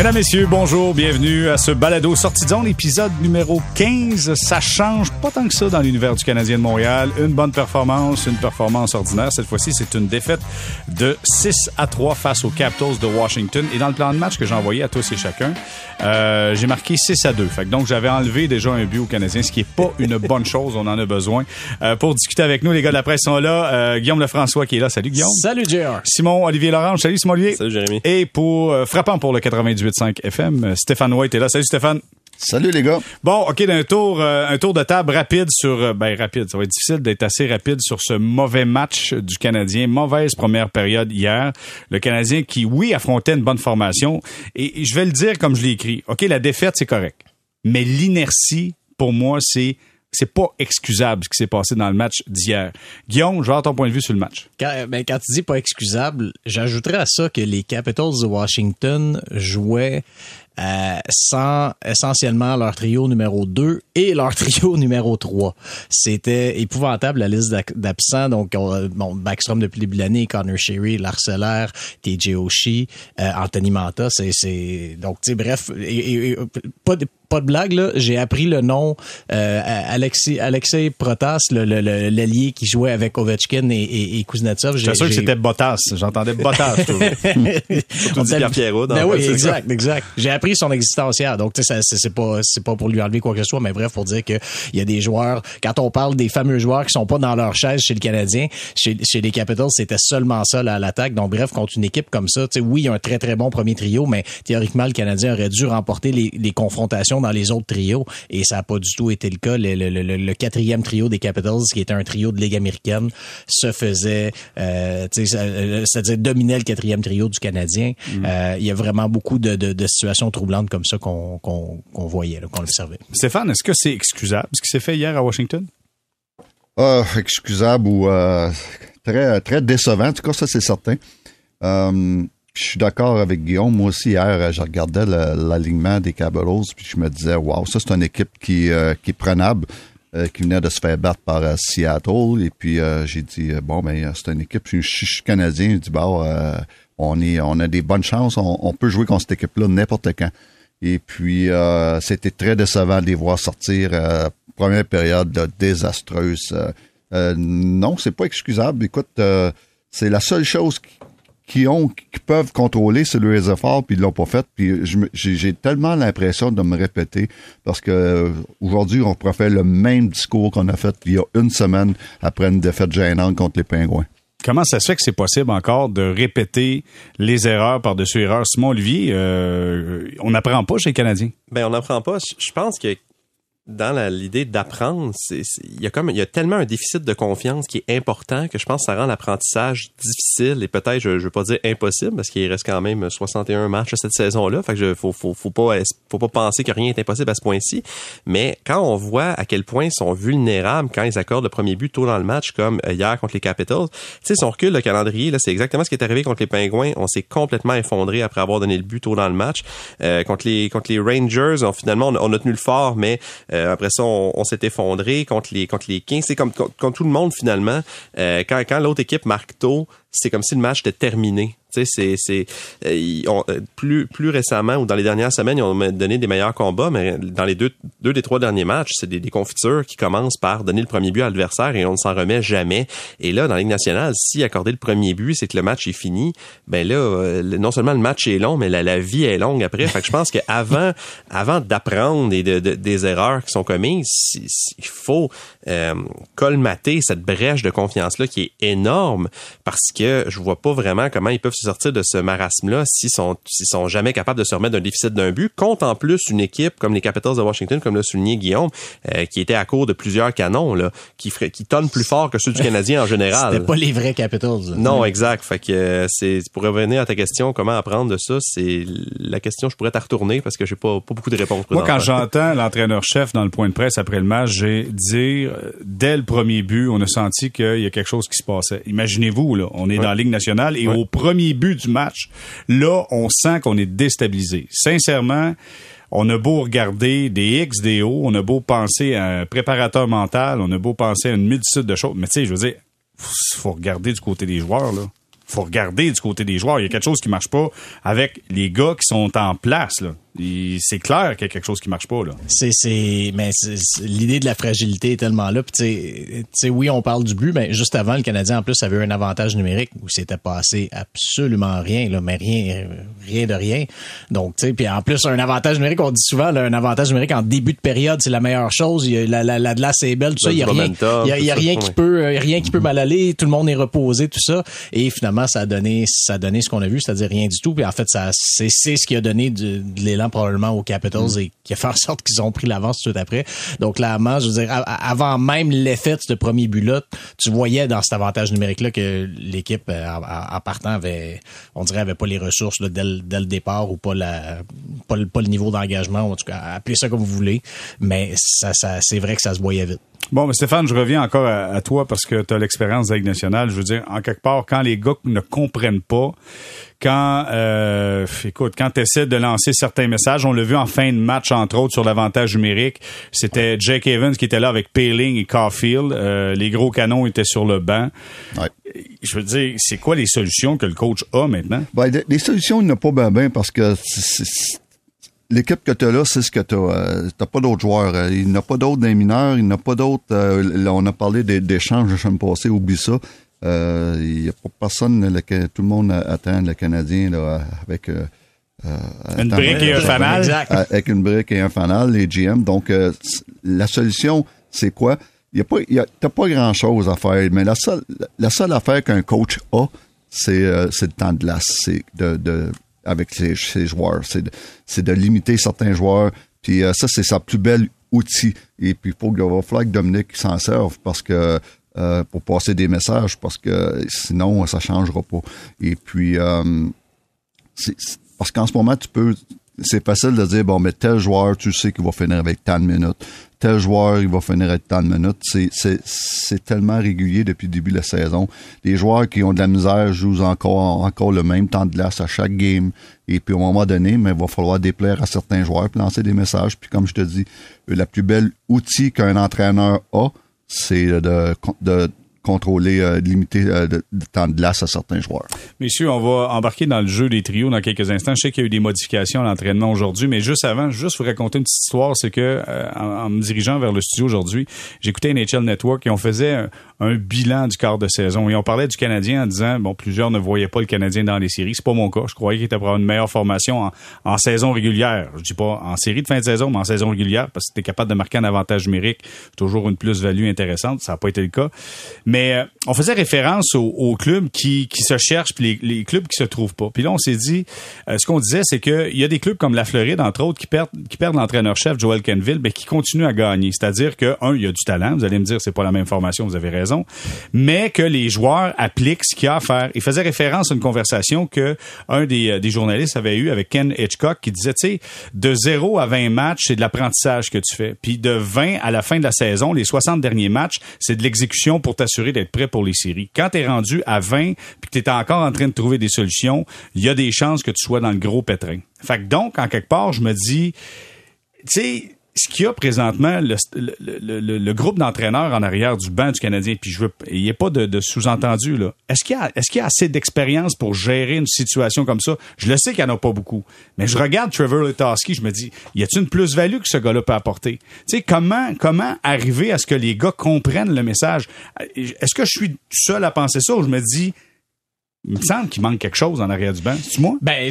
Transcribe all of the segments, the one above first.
Mesdames, Messieurs, bonjour, bienvenue à ce balado sortie de zone, épisode numéro 15. Ça change pas tant que ça dans l'univers du Canadien de Montréal. Une bonne performance, une performance ordinaire. Cette fois-ci, c'est une défaite de 6 à 3 face aux Capitals de Washington. Et dans le plan de match que j'ai envoyé à tous et chacun, euh, j'ai marqué 6 à 2. Fait que donc, j'avais enlevé déjà un but aux Canadiens, ce qui est pas une bonne chose. On en a besoin. Euh, pour discuter avec nous, les gars de la presse sont là. Euh, Guillaume Lefrançois qui est là. Salut, Guillaume. Salut, JR. Simon Olivier Lorange. Salut, Simon Olivier. Salut, Jérémy. Et pour, euh, frappant pour le 98.5 FM, euh, Stéphane White est là. Salut, Stéphane. Salut les gars. Bon, OK, d'un tour, euh, un tour de table rapide sur, euh, ben rapide, ça va être difficile d'être assez rapide sur ce mauvais match du Canadien, mauvaise première période hier. Le Canadien qui, oui, affrontait une bonne formation, et, et je vais le dire comme je l'ai écrit. OK, la défaite c'est correct, mais l'inertie, pour moi, c'est c'est pas excusable ce qui s'est passé dans le match d'hier. Guillaume, je vais avoir ton point de vue sur le match. Quand, ben, quand tu dis pas excusable, j'ajouterais à ça que les Capitals de Washington jouaient euh, sans essentiellement leur trio numéro 2 et leur trio numéro 3. C'était épouvantable la liste d'absents. Donc, on, bon, Backstrom depuis le début de l'année, Connor Sherry, Larcellaire, TJ Oshie, euh, Anthony Manta. C'est, donc, tu sais, bref, et, et, pas pas de blague là, j'ai appris le nom euh, Alexei Alexei Protas, le l'allié le, qui jouait avec Ovechkin et, et, et Kuznetsov. J'étais sûr que c'était Bottas. J'entendais Bottas. Surtout Pierre Pierrot. Ben oui, exact, exact. J'ai appris son existence hier. Donc tu sais, c'est pas c'est pas pour lui enlever quoi que ce soit, mais bref, pour dire que il y a des joueurs. Quand on parle des fameux joueurs qui sont pas dans leur chaise chez le Canadien, chez, chez les Capitals, c'était seulement ça là, à l'attaque. Donc bref, contre une équipe comme ça, tu sais, oui, il y a un très très bon premier trio, mais théoriquement le Canadien aurait dû remporter les, les confrontations dans les autres trios et ça n'a pas du tout été le cas. Le, le, le, le, quatrième trio des Capitals, qui était un trio de Ligue américaine, se faisait, euh, c'est-à-dire dominait le quatrième trio du Canadien. Mm. Euh, il y a vraiment beaucoup de, de, de situations troublantes comme ça qu'on voyait, qu'on observait. Stéphane, est-ce que c'est excusable ce qui s'est fait hier à Washington? Euh, excusable ou euh, très, très décevant. En tout cas, ça, c'est certain. Euh, je suis d'accord avec Guillaume. Moi aussi, hier, je regardais l'alignement des Capitals, puis je me disais, wow, ça, c'est une équipe qui, euh, qui est prenable, euh, qui venait de se faire battre par euh, Seattle. Et puis, j'ai dit, bon, ben, c'est une équipe, je, je suis canadien. Je dis, bon, on, est, on a des bonnes chances, on, on peut jouer contre cette équipe-là n'importe quand. Et puis, c'était très décevant de les voir sortir. première période désastreuse. non, c'est pas excusable. Écoute, c'est la seule chose qui qui ont, qui peuvent contrôler, c'est le efforts, puis ils l'ont pas fait. Puis j'ai tellement l'impression de me répéter parce que euh, aujourd'hui, on pourrait faire le même discours qu'on a fait il y a une semaine après une défaite gênante contre les Pingouins. Comment ça se fait que c'est possible encore de répéter les erreurs par-dessus erreurs? Simon Olivier, euh, on n'apprend pas chez les Canadiens. Ben, on n'apprend pas. Je pense que dans l'idée d'apprendre, il y a comme il y a tellement un déficit de confiance qui est important que je pense que ça rend l'apprentissage difficile et peut-être je, je veux pas dire impossible parce qu'il reste quand même 61 matchs cette saison-là, fait que je, faut, faut faut pas faut pas penser que rien est impossible à ce point-ci, mais quand on voit à quel point ils sont vulnérables quand ils accordent le premier but tôt dans le match comme hier contre les Capitals, tu sais si on le calendrier là, c'est exactement ce qui est arrivé contre les Pingouins, on s'est complètement effondré après avoir donné le but tôt dans le match. Euh, contre les contre les Rangers, on, finalement on, on, a tenu le fort mais euh, après ça, on, s'est effondré contre les contre les Kings. C'est comme, comme, comme, tout le monde finalement. Euh, quand quand l'autre équipe marque tôt, c'est comme si le match était terminé. C'est euh, euh, plus plus récemment ou dans les dernières semaines, ils ont donné des meilleurs combats, mais dans les deux deux des trois derniers matchs, c'est des, des, confitures qui commencent par donner le premier but à l'adversaire et on ne s'en remet jamais. Et là, dans la Ligue nationale, si accorder le premier but, c'est que le match est fini, ben là, euh, non seulement le match est long, mais la, vie est longue après. fait que je pense qu'avant avant d'apprendre de, de, des erreurs qui sont commises, il faut euh, colmater cette brèche de confiance là qui est énorme parce que je vois pas vraiment comment ils peuvent sortir de ce marasme-là s'ils sont, s'ils sont jamais capables de se remettre d'un déficit d'un but. Compte en plus une équipe comme les Capitals de Washington, comme l'a souligné Guillaume, euh, qui était à court de plusieurs canons, là, qui ferait, qui tonne plus fort que ceux du Canadien en général. C'était pas les vrais Capitals. Non, exact. Fait que euh, c'est pour revenir à ta question, comment apprendre de ça, c'est la question. Je pourrais t'en retourner parce que j'ai pas, pas beaucoup de réponses. Moi, quand j'entends l'entraîneur-chef dans le point de presse après le match, j'ai dire dès le premier but, on a senti qu'il y a quelque chose qui se passait. Imaginez-vous, là, on est ouais. dans la Ligue nationale et ouais. au premier but du match, là, on sent qu'on est déstabilisé. Sincèrement, on a beau regarder des X, des O, on a beau penser à un préparateur mental, on a beau penser à une multitude de choses, mais tu sais, je veux dire, faut regarder du côté des joueurs, là faut regarder du côté des joueurs. Il y a quelque chose qui marche pas avec les gars qui sont en place. Là. C'est clair qu'il y a quelque chose qui marche pas. Là. C'est, c'est, mais l'idée de la fragilité est tellement là. Tu sais, oui, on parle du but, mais juste avant, le Canadien en plus avait un avantage numérique où c'était passé absolument rien, là, mais rien, rien de rien. Donc, tu sais, puis en plus un avantage numérique, on dit souvent, là, un avantage numérique en début de période, c'est la meilleure chose. Il y a la, la, la glace est belle, tout ça. Il y a rien, il y a, rien qui peut, rien qui peut mal aller. Tout le monde est reposé, tout ça. Et finalement, ça a donné, ça a donné ce qu'on a vu, c'est-à-dire rien du tout. Puis en fait, ça, c'est, c'est ce qui a donné de, de probablement aux Capitals mm. et qui a fait en sorte qu'ils ont pris l'avance tout après. Donc clairement, je veux dire, avant même l'effet de ce premier but-là, tu voyais dans cet avantage numérique-là que l'équipe, euh, en, partant, avait, on dirait, avait pas les ressources là, dès, le départ ou pas la, pas, le, pas le niveau d'engagement, en tout cas, appelez ça comme vous voulez. Mais ça, ça, c'est vrai que ça se voyait vite. Bon, mais Stéphane, je reviens encore à, toi parce que tu as l'expérience de la Ligue nationale. Je veux dire, en quelque part, quand les gars ne comprennent pas, quand, euh, écoute, quand tu essaies de lancer certains messages, on l'a vu en fin de match, entre autres, sur l'avantage numérique, c'était Jake Evans qui était là avec Paling et Caulfield. Euh, les gros canons étaient sur le banc. Je veux dire, c'est quoi les solutions que le coach a maintenant? Ben, les solutions, il n'y a pas bien ben parce que l'équipe que tu as là, c'est ce que tu n'as euh, pas d'autres joueurs. Euh, il n'y a pas d'autres des mineurs, il n'y a pas d'autres. Euh, on a parlé d'échanges la semaine passée, oublie ça. Il n'y a pas personne, tout le monde attend le Canadien là, avec. une brique et un fanal. Avec une brique et un fanal, les GM. Donc, la solution, c'est quoi? Il y a pas, t'as pas grand chose à faire, mais la seule, la seule affaire qu'un coach a, c'est, c'est le temps de glace. C'est de, de avec ses, joueurs. C'est de, de, limiter certains joueurs. Puis euh, ça, c'est sa plus belle outil. Et puis, il faut que, va falloir que Dominique s'en serve parce que euh, pour passer des messages, parce que sinon, ça changera pas. Et puis, euh, parce qu'en ce moment, tu peux, c'est facile de dire, bon, mais tel joueur, tu sais qu'il va finir avec tant de minutes tel joueur, il va finir avec tant de minutes. C'est tellement régulier depuis le début de la saison. Les joueurs qui ont de la misère jouent encore, encore le même temps de glace à chaque game. Et puis, au moment donné, mais il va falloir déplaire à certains joueurs, puis lancer des messages. Puis, comme je te dis, la plus belle outil qu'un entraîneur a, c'est de, de contrôler, euh, limiter euh, temps de glace à certains joueurs. Messieurs, on va embarquer dans le jeu des trios dans quelques instants. Je sais qu'il y a eu des modifications à l'entraînement aujourd'hui, mais juste avant, juste vous raconter une petite histoire, c'est que euh, en, me dirigeant vers le studio aujourd'hui, j'écoutais NHL Network et on faisait un, bilan du quart de saison et on parlait du Canadien en disant bon, plusieurs ne voyaient pas le Canadien dans les séries. C'est pas mon cas. Je croyais qu'il était avoir une meilleure formation en, saison régulière. Je dis pas en série de fin de saison, mais en saison régulière parce que tu es capable de marquer un avantage numérique, toujours une plus-value intéressante. Ça n'a pas été le cas. Mais euh, on faisait référence aux, clubs qui, qui, se cherchent puis les, les, clubs qui se trouvent pas. Puis là, on s'est dit, euh, ce qu'on disait, c'est qu'il y a des clubs comme la Floride, entre autres, qui perdent, qui perdent l'entraîneur-chef Joel Kenville, mais qui continuent à gagner. C'est-à-dire que, un, il y a du talent. Vous allez me dire, c'est pas la même formation, vous avez raison. Mais que les joueurs appliquent ce qu'il y a à faire. Il faisait référence à une conversation que un des, euh, journalistes avait eu avec Ken Hitchcock qui disait, tu sais, de 0 à 20 matchs, c'est de l'apprentissage que tu fais. Puis de 20 à la fin de la saison, les 60 derniers matchs, c'est de l'exécution pour t'assurer d'être prêt pour les séries. Quand tu es rendu à 20 puis que tu es encore en train de trouver des solutions, il y a des chances que tu sois dans le gros pétrin. Fait que donc, en quelque part, je me dis, tu sais, ce qu'il y a présentement, le, groupe d'entraîneurs en arrière du banc du Canadien, puis je veux, il n'y a pas de, sous-entendu là. Est-ce qu'il y a, est-ce qu'il y a assez d'expérience pour gérer une situation comme ça? Je le sais qu'il n'y en a pas beaucoup, mais je regarde Trevor Letoski, je me dis, y a-t-il une plus-value que ce gars-là peut apporter? Tu sais, comment, comment arriver à ce que les gars comprennent le message? Est-ce que je suis seul à penser ça ou je me dis il me semble qu'il manque quelque chose en arrière du banc. C'est moi? Ben,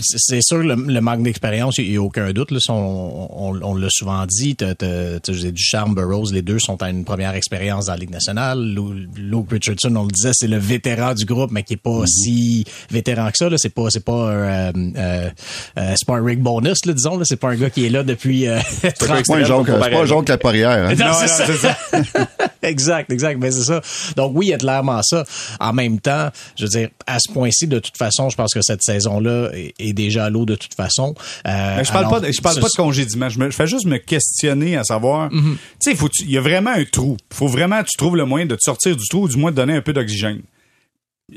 c'est sûr, le, manque d'expérience, il n'y a aucun doute. Là, on, on, l'a souvent dit. Tu du charme, Burroughs, les deux sont à une première expérience dans la Ligue nationale. Luke Richardson, on le disait, c'est le vétéran du groupe, mais qui est pas mm-hmm. si vétéran que ça. C'est pas, c'est pas euh, euh, euh, c'est pas un rig bonus, là, disons. C'est pas un gars qui est là depuis euh, 30 ans. C'est pas un Jean Claparière. Hein? Non, c'est ça. exact, exact. Mais c'est ça. Donc oui, il y a clairement ça. En même temps, je veux dire, à ce point-ci, de toute façon, je pense que cette saison-là est, déjà à l'eau de toute façon. Euh, je parle pas, je parle pas de congédiement. Je, me, je fais juste me questionner à savoir, mhm. tu sais, il y a vraiment un trou. Il faut vraiment que tu trouves le moyen de te sortir du trou, ou du moins de donner un peu d'oxygène.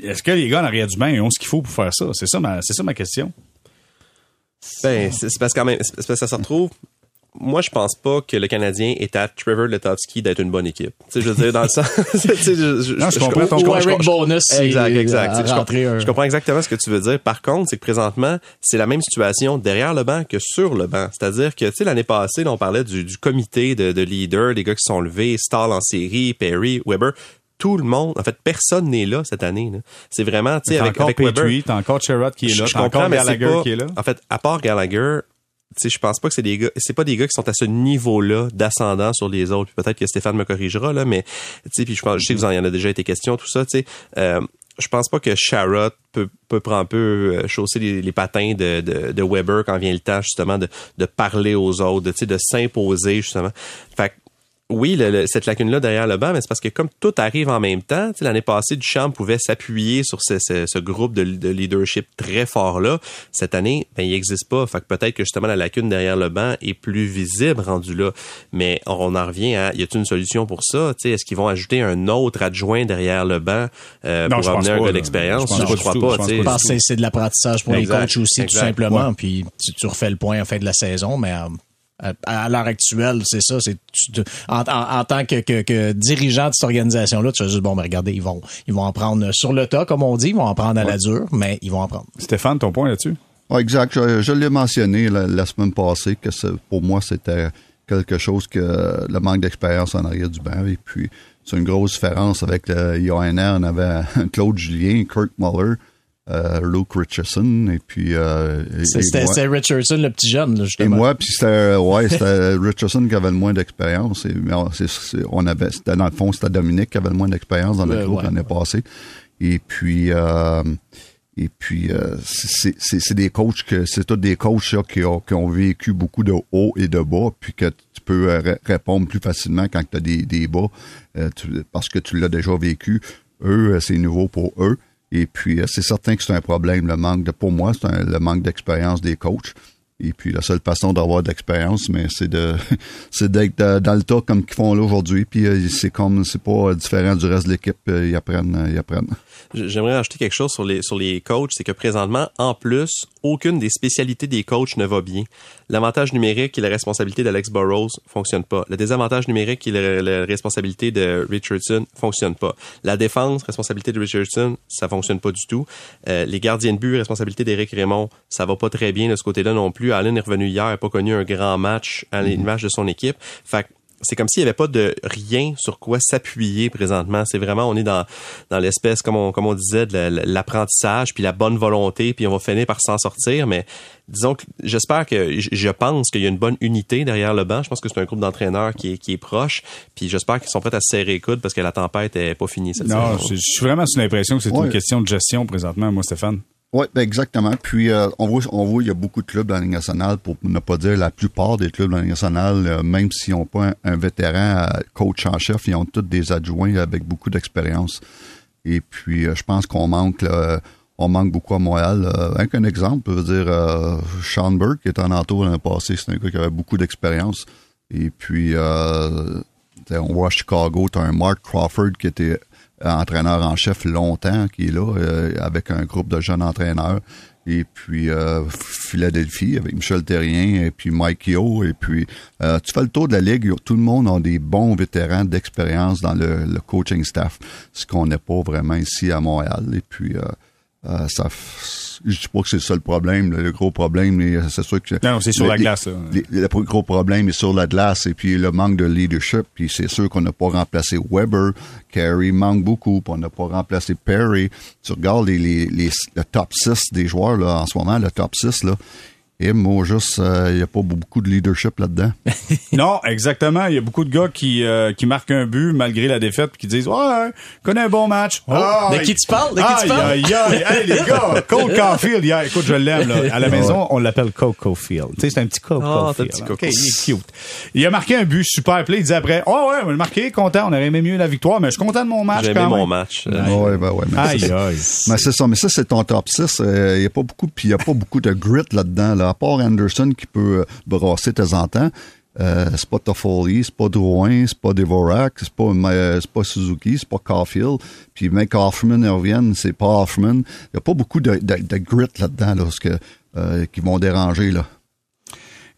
Est-ce que les gars en arrière du bain ont ce qu'il faut pour faire ça? C'est ça ma, c'est ça ma question. Ben, c'est parce, quand même, parce que ça se retrouve moi, je pense pas que le Canadien est à Trevor Letowski d'être une bonne équipe. Tu sais, je veux dire, dans le sens... je, je, non, je, comprends ton Ou Eric Bonus. Exact, exact. Je, comprends, je comprends exactement ce que tu veux dire. Par contre, c'est que présentement, c'est la même situation derrière le banc que sur le banc. C'est-à-dire que, tu sais, l'année passée, là, on parlait du, du comité de, de leaders, des gars qui sont levés, Stahl en série, Perry, Weber tout le monde. En fait, personne n'est là cette année. C'est vraiment, tu sais, avec, encore avec Petrie, Weber. t'as encore Sherrod qui est là, Je t'as comprends, encore mais Gallagher pas- qui est là. En fait, à part Gallagher, tu je pense pas que c'est des gars, c'est pas des gars qui sont à ce niveau-là d'ascendant sur les autres. Peut-être que Stéphane me corrigera là, mais tu sais, puis je pense, je sais que vous en y en a déjà été question, tout ça, tu. Euh, je pense pas que Sharrod peut, peut prendre un peu euh, chausser les, les patins de, de, de Weber quand vient le temps justement de, de parler aux autres, de, de s'imposer justement. Fait oui, le- le- cette lacune-là derrière le banc, mais c'est parce que comme tout arrive en même temps, tu sais, l'année passée, Duchamp pouvait s'appuyer sur ce, ce- ce groupe de, de leadership très fort-là. Cette année, ben, il n'existe pas. Fait que peut-être que justement la lacune derrière le banc est plus visible rendu là. Mais on en revient à, y a-t-il une solution pour ça? Tu sais, Est-ce qu'ils vont ajouter un autre adjoint derrière le banc euh, Non, pour amener un gars d'expérience? Je du crois pas. Je pense tu sais. Je pense que c'est- de l'apprentissage pour Exact, les coachs aussi, exact. tout simplement. Puis tu, tu refais le point en fin de la saison, mais euh, à, à l'heure actuelle, c'est ça. C'est en, en- en tant que, que- que dirigeant de cette organisation-là, tu fais juste bon, mais regardez, ils vont, ils vont en prendre sur le tas, comme on dit, ils vont en prendre à la dure, mais ils vont en prendre. Stéphane, ton point là-dessus? Ouais, exact. Je, je l'ai mentionné la, la semaine passée que c'est- pour moi, c'était quelque chose que le manque d'expérience en arrière du banc. Et puis, c'est une grosse différence avec le IONR. On avait Claude Julien, Kirk Muller, euh, Luke Richardson, et puis... euh, C'était Richardson, le petit jeune, là, Et justement. moi, puis c'était ouais, c'était Richardson qui avait le moins d'expérience. Mais on, avait, c'était dans le fond, c'était Dominique qui avait le moins d'expérience dans le Ouais, groupe ouais, l'année passée. Et puis, euh, et puis, euh, c'est des coachs que c'est tous des coachs là, qui, ont, qui ont vécu beaucoup de hauts et de bas, puis que tu peux euh, ré- répondre plus facilement quand tu as des, des bas, euh, tu- parce que tu l'as déjà vécu. Eux, euh, c'est nouveau pour eux. Et puis, euh, c'est certain que c'est un problème, le manque de, pour moi, c'est le manque d'expérience des coachs. Et puis, la seule façon d'avoir d'expérience, mais c'est de, c'est d'être euh, dans le tas comme qu'ils font là aujourd'hui. Puis, euh, c'est comme, c'est pas différent du reste de l'équipe. Ils apprennent, ils apprennent. J'aimerais rajouter quelque chose sur les sur les coachs, c'est que présentement, en plus, aucune des spécialités des coachs ne va bien. L'avantage numérique et la responsabilité d'Alex Burrows fonctionne pas. Le désavantage numérique et la, la responsabilité de Richardson fonctionne pas. La défense, responsabilité de Richardson, ça fonctionne pas du tout. Euh, les gardiens de but, responsabilité d'Éric Raymond, ça va pas très bien de ce côté-là non plus. Allen est revenu hier, a pas connu un grand match à l'image de son équipe. Fait c'est comme s'il n'y avait pas de rien sur quoi s'appuyer présentement. C'est vraiment, on est dans, dans l'espèce, comme on, comme on disait, de la- la- l'apprentissage, puis la bonne volonté, puis on va finir par s'en sortir. Mais disons que j'espère que, je- pense qu'il y a une bonne unité derrière le banc. Je pense que c'est un groupe d'entraîneurs qui est, qui est proche. Puis j'espère qu'ils sont prêts à se serrer les coudes parce que la tempête est pas finie cette Non, saison. je je suis vraiment sous l'impression que c'est Ouais. une question de gestion présentement, moi, Stéphane. Oui, ben exactement. Puis euh, on voit, on voit, il y a beaucoup de clubs dans la Ligue nationale, pour ne pas dire la plupart des clubs dans la Ligue nationale, euh, même s'ils n'ont pas un, un vétéran euh, coach en chef, ils ont tous des adjoints avec beaucoup d'expérience. Et puis euh, je pense qu'on manque là, on manque beaucoup à Montréal. Rien qu'un exemple, je veux dire, Sean Burke, qui était en entour l'année passée, c'est un gars qui avait beaucoup d'expérience. Et puis, on voit à Chicago, tu as un Mark Crawford qui était entraîneur en chef longtemps, qui est là, euh, avec un groupe de jeunes entraîneurs. Et puis euh, Philadelphie avec Michel Terrien et puis Mike Yo. Et puis euh, tu fais le tour de la ligue, tout le monde a des bons vétérans d'expérience dans le, le coaching staff, ce qu'on n'est pas vraiment ici à Montréal. Et puis euh, euh, ça, je dis pas que c'est ça le problème. Le, le gros problème, mais c'est sûr que Non, c'est sur le- la glace, là. les- le gros problème est sur la glace et puis le manque de leadership. Puis c'est sûr qu'on n'a pas remplacé Weber. Carey manque beaucoup. Puis on n'a pas remplacé Perry. Tu regardes les, les, les- le top 6 des joueurs là, en ce moment, le top 6, là. Et moi, juste, il n'y a pas beaucoup de leadership là-dedans. Non, exactement. Il y a beaucoup de gars qui, euh, qui marquent un but malgré la défaite puis qui disent Ouais, connais un bon match. Ah, de qui tu parles? De qui tu parles? aïe, les gars, Cole Caulfield, écoute, je l'aime. là. À la maison, on l'appelle Coco Field. Tu sais, c'est un petit Coco Ah, c'est un Field. petit hein. Coco. OK, il est cute. Il a marqué un but super. Là, il disait après Oh, ouais, on l'a marqué, content. On aurait aimé mieux la victoire, mais je suis content de mon match J'ai aimé même. mon match. Euh, Ouais, ben ouais, mais Aïe, c'est- aïe. Mais c'est ça, mais ça, c'est ton top 6. Il n'y a pas beaucoup, puis il n'y a pas beaucoup de grit là-dedans. Là. À part Anderson qui peut euh, brasser de temps en temps, euh, c'est pas Toffoli, c'est pas Drouin, c'est pas Devorak, c'est pas, euh, pas Suzuki, c'est pas Caulfield. Puis mec Hoffman revienne, c'est pas Hoffman. Il n'y a pas beaucoup de, de, de grit là-dedans là, euh, qui vont déranger. Là.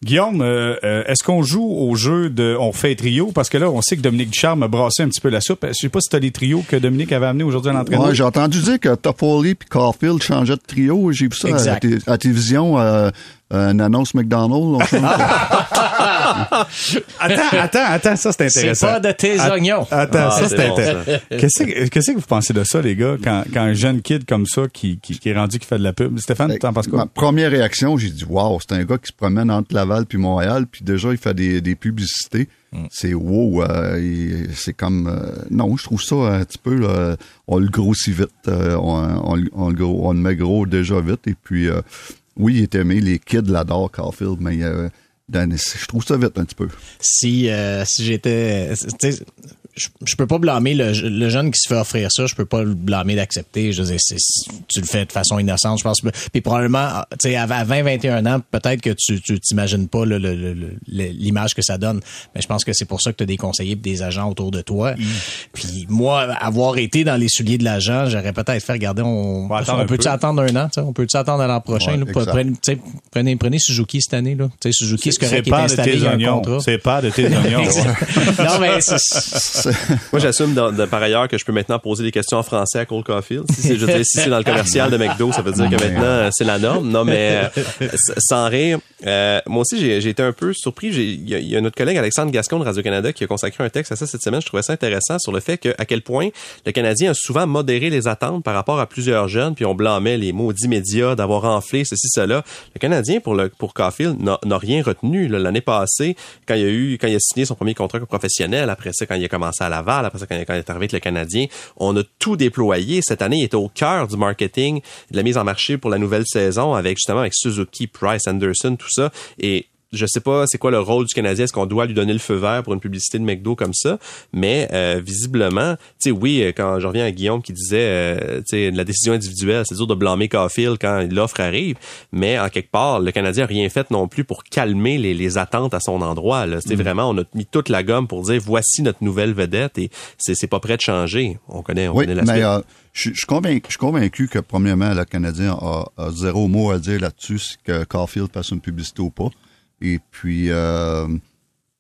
Guillaume, euh, est-ce qu'on joue au jeu de on fait trio? Parce que là, on sait que Dominique Ducharme a brassé un petit peu la soupe. Je sais pas si tu as les trios que Dominique avait amenés aujourd'hui à l'entraînement. Ouais, j'ai entendu dire que Toffoli et Caulfield changeaient de trio. J'ai vu ça Exact. à la télévision, euh, une annonce McDonald's. on. Attends, attends, attends, ça c'est C'est intéressant. pas de tes oignons. Attends, Ah, ça c'est c'est bon, intéressant. Qu'est-ce que vous pensez de ça, les gars, quand, quand un jeune kid comme ça qui, qui, qui est rendu qui fait de la pub? Stéphane, t'en penses quoi? Ma première réaction, j'ai dit, wow, c'est un gars qui se promène entre Laval puis Montréal, puis déjà, il fait des, des publicités. Mm. C'est wow, euh, c'est comme... euh, non, je trouve ça un petit peu... là, on le grossit vite, euh, on, on, le- on on le met gros déjà vite, et puis, euh, oui, il est aimé, les kids l'adorent, Caulfield, mais euh, dans- je trouve ça vite un petit peu. si euh, si j'étais je, je peux pas blâmer le, le jeune qui se fait offrir ça, je peux pas le blâmer d'accepter. Je veux dire, c'est- c'est- tu le fais de façon innocente, je pense. Puis probablement, tu sais, à 20, 21 ans, peut-être que tu tu t'imagines pas le- l'image que ça donne. Mais je pense que c'est pour ça que tu as des conseillers et des agents autour de toi. Puis moi, avoir été dans les souliers de l'agent, j'aurais peut-être fait regarder, on, on un peut-tu peu. attendre un an, on peut-tu attendre à l'an prochain? Ouais, là, exact. prenez, prenez, prenez Suzuki cette année, là. Suzuki, c'est correct, il est pas de tes oignons. C'est pas de tes oignons. non, mais c'est- Moi, j'assume par ailleurs que je peux maintenant poser des questions en français à Cole Caulfield. Si c'est, je veux dire, si c'est dans le commercial de McDo, ça veut dire que maintenant, c'est la norme. Non, mais euh, sans rire, euh, moi aussi, j'ai, j'ai été un peu surpris. Il y, y a notre collègue Alexandre Gascon de Radio-Canada qui a consacré un texte à ça cette semaine. Je trouvais ça intéressant sur le fait que, à quel point le Canadien a souvent modéré les attentes par rapport à plusieurs jeunes, puis on blâmait les maudits médias d'avoir enflé ceci, cela. Le Canadien, pour le pour Caulfield, n'a, n'a rien retenu. là. L'année passée, quand il a eu, quand il a signé son premier contrat professionnel, après ça, quand il a commencé à Laval, après ça, quand, quand il est arrivé avec le Canadien, on a tout déployé. Cette année, il était au cœur du marketing, de la mise en marché pour la nouvelle saison, avec justement avec Suzuki, Price, Anderson, tout ça. Et je sais pas c'est quoi le rôle du Canadien, est-ce qu'on doit lui donner le feu vert pour une publicité de McDo comme ça, mais euh, visiblement, tu sais oui, euh, quand je reviens à Guillaume qui disait euh, tu sais la décision individuelle, c'est dur de blâmer Caulfield quand l'offre arrive, mais en quelque part, le Canadien a rien fait non plus pour calmer les, les attentes à son endroit là, c'est vraiment on a mis toute la gomme pour dire voici notre nouvelle vedette et c'est c'est pas prêt de changer. On connaît on Oui, connaît la mais suite. euh, je je suis convaincu, je suis convaincu que, premièrement, le Canadien a, a zéro mot à dire là-dessus, que Caulfield fasse une publicité ou pas. Et puis, euh,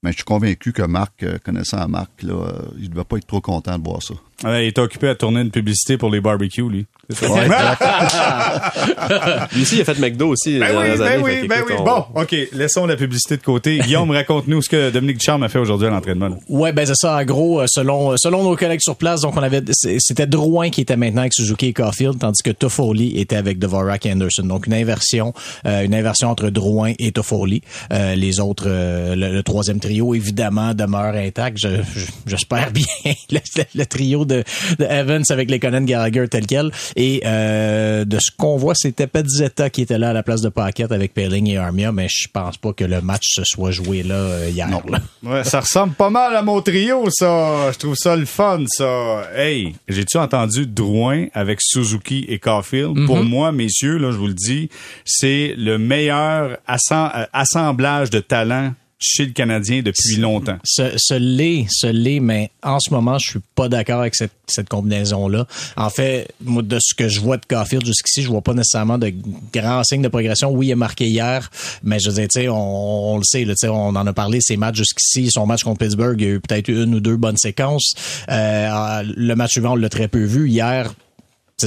mais je suis convaincu que Marc, euh, connaissant Marc, euh, il ne devait pas être trop content de voir ça. Ouais, il est occupé à tourner une publicité pour les barbecues, lui. C'est ça? Ouais, exact. Lui aussi il a fait McDo aussi Ben oui, ben années, oui, ben oui. on- Bon, OK, laissons la publicité de côté. Guillaume, raconte-nous ce que Dominique Ducharme a fait aujourd'hui à l'entraînement. Ouais, ben c'est ça. En gros, euh, selon selon nos collègues sur place, donc on avait c'était Drouin qui était maintenant avec Suzuki et Caulfield, tandis que Toffoli était avec Dvorak et Anderson. Donc une inversion, euh, une inversion entre Drouin et Toffoli. Euh, les autres, euh, le, le troisième trio évidemment demeure intact. Je- je- J'espère bien le, le trio de, de Evans avec les Conan Gallagher tel quel. Et euh, de ce qu'on voit, c'était Petzetta qui était là à la place de Paquette avec Pelling et Armia, mais je pense pas que le match se soit joué là euh, hier. Non. là. Ouais, ça ressemble pas mal à mon trio, ça. Je trouve ça le fun, ça. Hey, j'ai-tu entendu Drouin avec Suzuki et Caulfield? Pour moi, messieurs, là, je vous le dis, c'est le meilleur euh, assemblage de talents chez le Canadien depuis longtemps. Ce, ce l'est, ce l'est, mais en ce moment, je suis pas d'accord avec cette, cette combinaison-là. En fait, moi, de ce que je vois de Caulfield jusqu'ici, je vois pas nécessairement de grands signes de progression. Oui, il a marqué hier, mais je veux dire, tu sais, on, on le sait, là, on en a parlé, ses matchs jusqu'ici, son match contre Pittsburgh, il y a eu peut-être une ou deux bonnes séquences. Euh, le match suivant, on l'a très peu vu. Hier,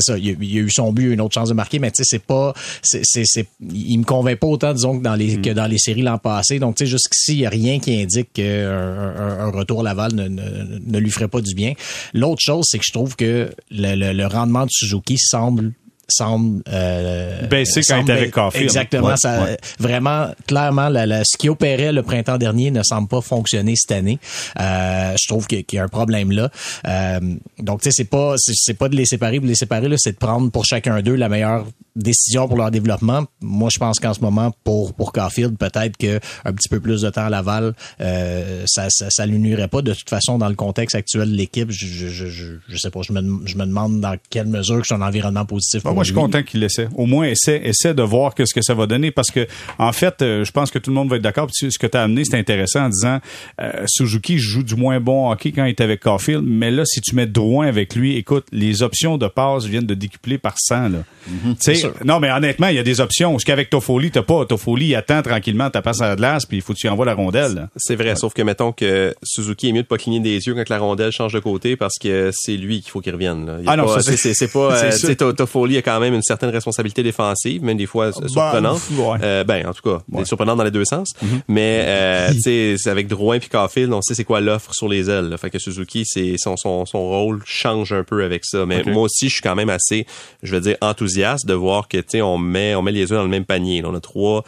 c'est ça, il a, il a eu son but, une autre chance de marquer, mais tu sais, c'est pas, c'est, c'est, c'est- il me convainc pas autant, disons, que dans les, que dans les séries l'an passé. Donc, tu sais, jusqu'ici, il y a rien qui indique qu'un un, un retour à Laval ne, ne, ne lui ferait pas du bien. L'autre chose, c'est que je trouve que le, le, le rendement de Suzuki semble semble euh, Baisser quand il avec Caulfield. Exactement, Ouais, ça ouais. vraiment clairement la, la- ce qui opérait le printemps dernier ne semble pas fonctionner cette année. Euh, je trouve qu'il y a- qu'il y a un problème là. Euh, donc tu sais c'est pas c'est pas de les séparer, de les séparer là, c'est de prendre pour chacun d'eux la meilleure décision pour leur développement. Moi je pense qu'en ce moment pour pour Caulfield peut-être que un petit peu plus de temps à Laval euh, ça, ça ça lui nuirait pas de toute façon dans le contexte actuel de l'équipe. Je, je, je, je, je sais pas, je me je me demande dans quelle mesure que c'est un environnement positif pour moi, je suis content qu'il l'essaie. Au moins, essaie, essaie de voir ce que ça va donner parce que, en fait, euh, je pense que tout le monde va être d'accord. Ce que tu as amené, c'est intéressant en disant euh, Suzuki joue du moins bon hockey quand il est avec Caulfield, mais là, si tu mets Drouin avec lui, écoute, les options de passe viennent de décupler par 100. Là. Mm-hmm. Non, mais honnêtement, il y a des options. Ce qu'avec Toffoli, t'as pas. Toffoli, il attend tranquillement ta passe à la glace, puis il faut que tu envoies la rondelle. C'est vrai, sauf que mettons que Suzuki est mieux de pas cligner des yeux quand la rondelle change de côté parce que c'est lui qu'il faut qu'il revienne. Là. ah non, c'est pas. Euh, Toffoli quand même une certaine responsabilité défensive, même des fois bah, surprenante. Euh, ben, en tout cas, ouais. surprenante dans les deux sens. Mm-hmm. Mais euh, tu sais, avec Drouin puis Caulfield, on sait c'est quoi l'offre sur les ailes. Fait que Suzuki, c'est son, son, son rôle change un peu avec ça. Mais moi aussi, je suis quand même assez, je vais dire, enthousiaste de voir que tu sais, on met on met les œufs dans le même panier. on a trois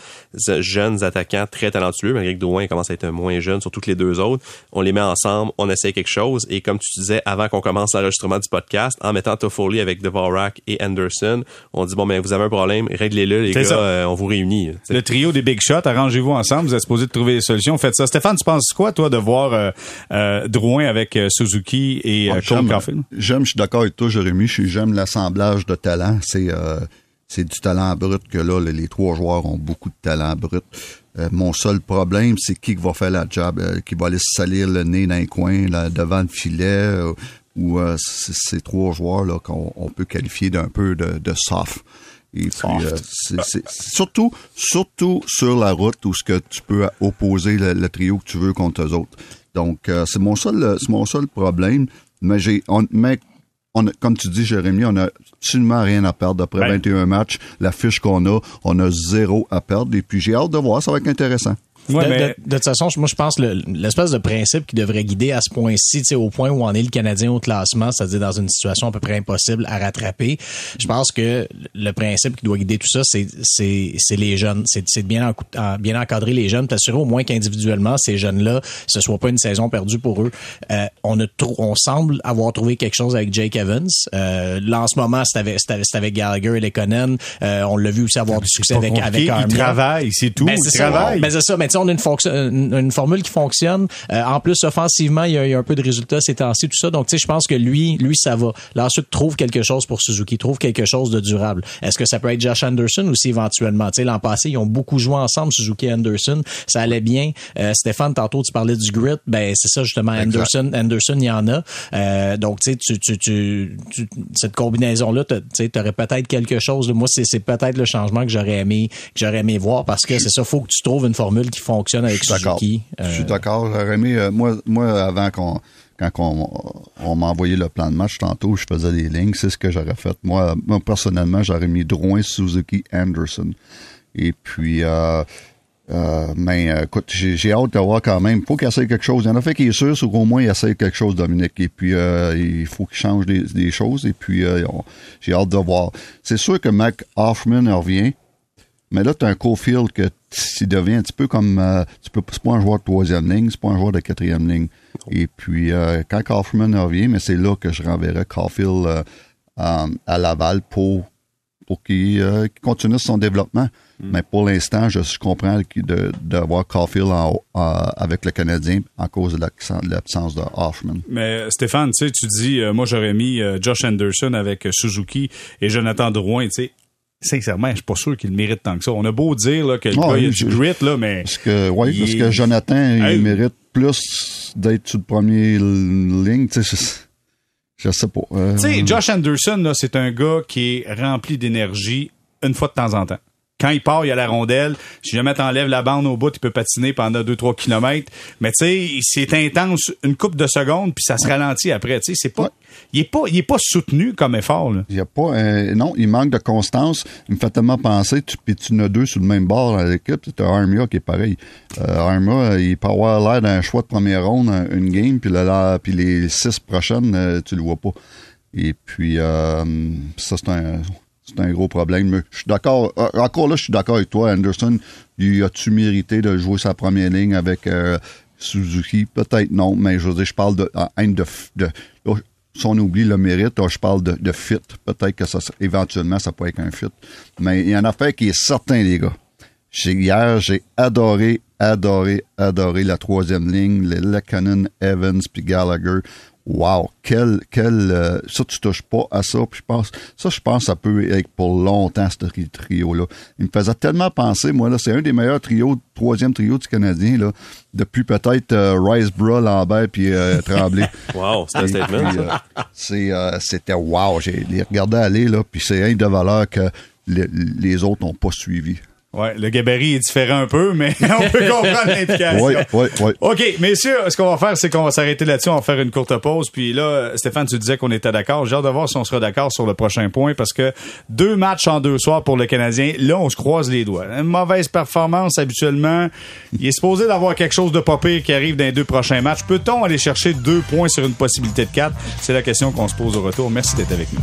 jeunes attaquants très talentueux, malgré que Drouin commence à être moins jeune, surtout que les deux autres. On les met ensemble, on essaie quelque chose. Et comme tu disais avant qu'on commence l'enregistrement du podcast, en mettant Toffoli avec Dvorak et Anderson, on dit bon ben vous avez un problème, réglez-le les gars, euh, on vous réunit. Le trio des big shots, arrangez-vous ensemble, vous êtes supposé de trouver des solutions, faites ça. Stéphane, tu penses quoi toi de voir euh, euh, Drouin avec Suzuki et ah, Cole Caulfield? J'aime, je suis d'accord avec toi, Jérémy, j'aime l'assemblage de talents. C'est c'est du talent brut que là, les trois joueurs ont beaucoup de talent brut. mon seul problème, c'est qui va faire la job, qui va aller se salir le nez dans les coins, là, devant le filet, ou ces trois joueurs là qu'on peut qualifier d'un peu de, de soft. Et puis, euh, c'est, surtout, surtout sur la route où ce que tu peux opposer le, trio que tu veux contre eux autres. Donc, euh, c'est mon seul, c'est mon seul problème. Mais j'ai, on, mais on comme tu dis, Jérémy, on a absolument rien à perdre après 21 matchs. La fiche qu'on a, on a zéro à perdre. Et puis, j'ai hâte de voir. Ça va être intéressant de, toute façon, moi, je pense l'espèce de principe qui devrait guider à ce point-ci, au point où on est le Canadien au classement, c'est-à-dire dans une situation à peu près impossible à rattraper. Je pense que le principe qui doit guider tout ça, c'est c'est les jeunes. C'est de bien, bien encadrer les jeunes, t'assurer au moins qu'individuellement, ces jeunes-là, ce soit pas une saison perdue pour eux. Euh, on, a on semble avoir trouvé quelque chose avec Jake Evans. Euh, là, en ce moment, c'est avec, avec, Gallagher et Lekonen. Euh, on l'a vu aussi avoir du succès avec, avec Armia. Il travaille, c'est tout. Ben, il travaille. Ben, c'est ça. Mais on a une, une, formule qui fonctionne. Euh, en plus, offensivement, il y, a, un peu de résultats ces temps-ci, tout ça. Donc, tu sais, je pense que lui, lui, ça va. Là, ensuite, trouve quelque chose pour Suzuki, trouve quelque chose de durable. Est-ce que ça peut être Josh Anderson aussi éventuellement? Tu sais, l'an passé, ils ont beaucoup joué ensemble, Suzuki et Anderson. Ça allait bien. Euh, Stéphane, tantôt, tu parlais du grit. Ben, c'est ça, justement. Anderson, Anderson, il y en a. Euh, donc, tu sais, tu, tu, tu, cette combinaison-là, tu sais, aurais peut-être quelque chose. Moi, c'est peut-être le changement que j'aurais aimé, que j'aurais aimé voir parce que c'est ça, faut que tu trouves une formule qui fonctionne avec Suzuki. Je suis d'accord. J'aurais aimé, euh, moi, moi, avant qu'on quand on, on m'a envoyé le plan de match tantôt, je faisais des lignes, c'est ce que j'aurais fait. Moi, moi personnellement, j'aurais mis Drouin, Suzuki, Anderson. Et puis, euh, euh, mais écoute, j'ai hâte de voir quand même. Il faut qu'il essaye quelque chose. Il y en a fait qui est sûr, c'est qu'au moins il essaye quelque chose, Dominique. Et puis, il faut qu'il change des, des, choses. Et puis, j'ai hâte de voir. C'est sûr que Mac Hoffman revient. Mais là, tu as un Cofield que tu devient un petit peu comme euh, c'est pas un joueur de troisième ligne, c'est pas un joueur de quatrième ligne. Et puis euh, quand Kaufman revient, mais c'est là que je renverrai Caulfield euh, à Laval pour pour qu'il continue son développement. Mm. Mais pour l'instant, je, comprends d'avoir de, Caulfield avec le Canadien en cause de l'absence de Hoffman. Mais Stéphane, tu sais, tu dis, moi j'aurais mis Josh Anderson avec Suzuki et Jonathan Drouin, tu sais sincèrement, je suis pas sûr qu'il mérite tant que ça. On a beau dire là, que le ah, gars, il a du grit, là, mais. Parce que, oui, parce que Jonathan, il mérite plus d'être sur le premier ligne, tu sais. Je sais pas. Euh, tu sais, Josh Anderson, là, c'est un gars qui est rempli d'énergie une fois de temps en temps quand il part, il y a la rondelle. Si jamais t'enlèves la bande au bout, il peut patiner pendant 2-3 kilomètres. Mais tu sais, c'est intense une coupe de secondes, puis ça se ralentit après. Tu sais, c'est pas, il est pas, il est pas soutenu comme effort. Là. Il y a pas, euh, non, il manque de constance. Il me fait tellement penser, tu, puis tu as deux sur le même bord à l'équipe. C'est Armia qui est pareil. Euh, Armia, il peut avoir l'air d'un choix de première ronde, une game, puis, là, puis les six prochaines, euh, tu le vois pas. Et puis, euh, ça, c'est un c'est un gros problème. je suis d'accord. Euh, encore là, je suis d'accord avec toi, Anderson. Y a-tu mérité de jouer sa première ligne avec euh, Suzuki? Peut-être non, mais je veux dire, je parle de de, de, si on oublie le mérite, je parle de, fit. Peut-être que ça, éventuellement, ça peut être un fit. Mais il y en a fait qui est certain, les gars. Hier, j'ai adoré, adoré, adoré la troisième ligne, les Lekanen, Evans puis Gallagher wow, quel, quel, euh, ça tu touches pas à ça. Puis je pense, ça je pense ça peut être pour longtemps ce trio là. Il me faisait tellement penser, moi là, c'est un des meilleurs trios, troisième trio du Canadien là, depuis peut-être euh, Rice Bra, Lambert puis euh, Tremblay. wow, c'est un c'est, c'était wow, j'ai les regardé aller là, puis c'est un de valeur que les autres n'ont pas suivi. Ouais, le gabarit est différent un peu, mais on peut comprendre l'implication. Oui, oui, oui. OK, messieurs, ce qu'on va faire, c'est qu'on va s'arrêter là-dessus, on va faire une courte pause. Puis là, Stéphane, tu disais qu'on était d'accord. J'ai hâte de voir si on sera d'accord sur le prochain point parce que deux matchs en deux soirs pour le Canadien, là, on se croise les doigts. Une mauvaise performance, habituellement. Il est supposé d'avoir quelque chose de pas pire qui arrive dans les deux prochains matchs. Peut-on aller chercher deux points sur une possibilité de quatre? C'est la question qu'on se pose au retour. Merci d'être avec nous.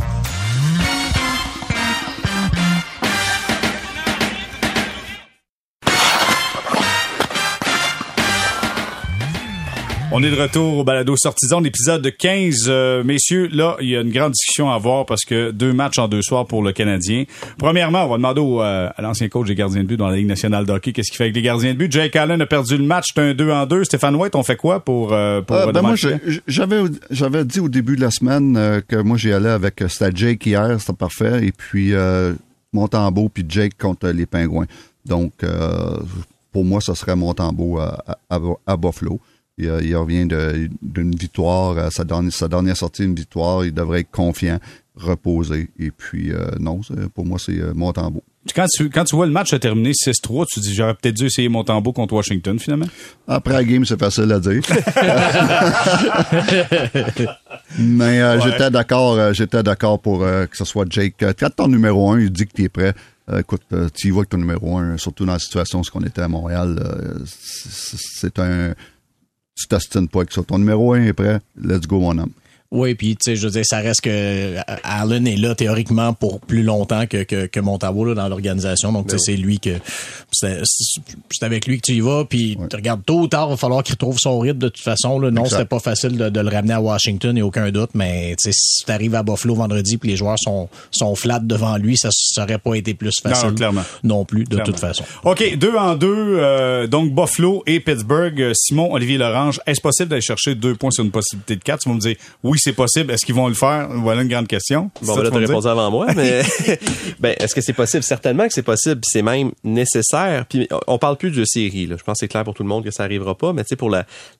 On est de retour au balado sortisant, l'épisode 15. Euh, messieurs, là, il y a une grande discussion à avoir parce que deux matchs en deux soirs pour le Canadien. Premièrement, on va demander euh, à l'ancien coach des gardiens de but dans la Ligue nationale d'hockey qu'est-ce qu'il fait avec les gardiens de but? Jake Allen a perdu le match, c'est un 2 en 2. Stéphane White, on fait quoi pour, euh, pour ben moi, j'avais, j'avais dit au début de la semaine que moi j'y allais avec c'était Jake hier, c'était parfait, et puis Montembeau puis Jake contre les Pingouins. Donc, pour moi, ce serait Montembeau à, à, à Buffalo. Il, il revient d'une victoire, à sa dernière, sa dernière sortie, une victoire. Il devrait être confiant, reposé. Et puis, euh, non, pour moi, c'est euh, Montembeau. Quand tu, quand tu vois le match se terminer 6-3, tu dis j'aurais peut-être dû essayer Montembeau contre Washington finalement? Après la game, c'est facile à dire. Mais euh, j'étais d'accord, j'étais d'accord pour que ce soit Jake. Quand ton numéro 1, il dit que tu es prêt. écoute, tu y vois que ton numéro 1, surtout dans la situation où on était à Montréal, c'est un tu t'ostines pas avec ça. Ton numéro 1 est prêt. Let's go, mon homme. Oui, puis tu sais, je veux dire, ça reste que euh, Allen est là théoriquement pour plus longtemps que que, que Montembeau dans l'organisation. Donc, tu sais, ben c'est lui que c'est avec lui que tu y vas. Puis, tu regardes tôt ou tard, il va falloir qu'il trouve son rythme de toute façon. Là. Non, c'était pas facile de, le ramener à Washington, et aucun doute. Mais tu sais, si tu arrives à Buffalo vendredi, puis les joueurs sont sont flats devant lui, ça aurait pas été plus facile. Non, clairement. Non plus, de toute façon. Ok, deux en deux. Euh, donc Buffalo et Pittsburgh. Simon Olivier Lorange, est-ce possible d'aller chercher deux points sur une possibilité de quatre? Tu vas me dire oui, c'est possible. Est-ce qu'ils vont le faire? Voilà une grande question. Bon, ben là, t'as répondu avant moi, mais ben, est-ce que c'est possible? Certainement que c'est possible, puis c'est même nécessaire. Puis on parle plus de série, là. Je pense que c'est clair pour tout le monde que ça arrivera pas, mais tu sais, pour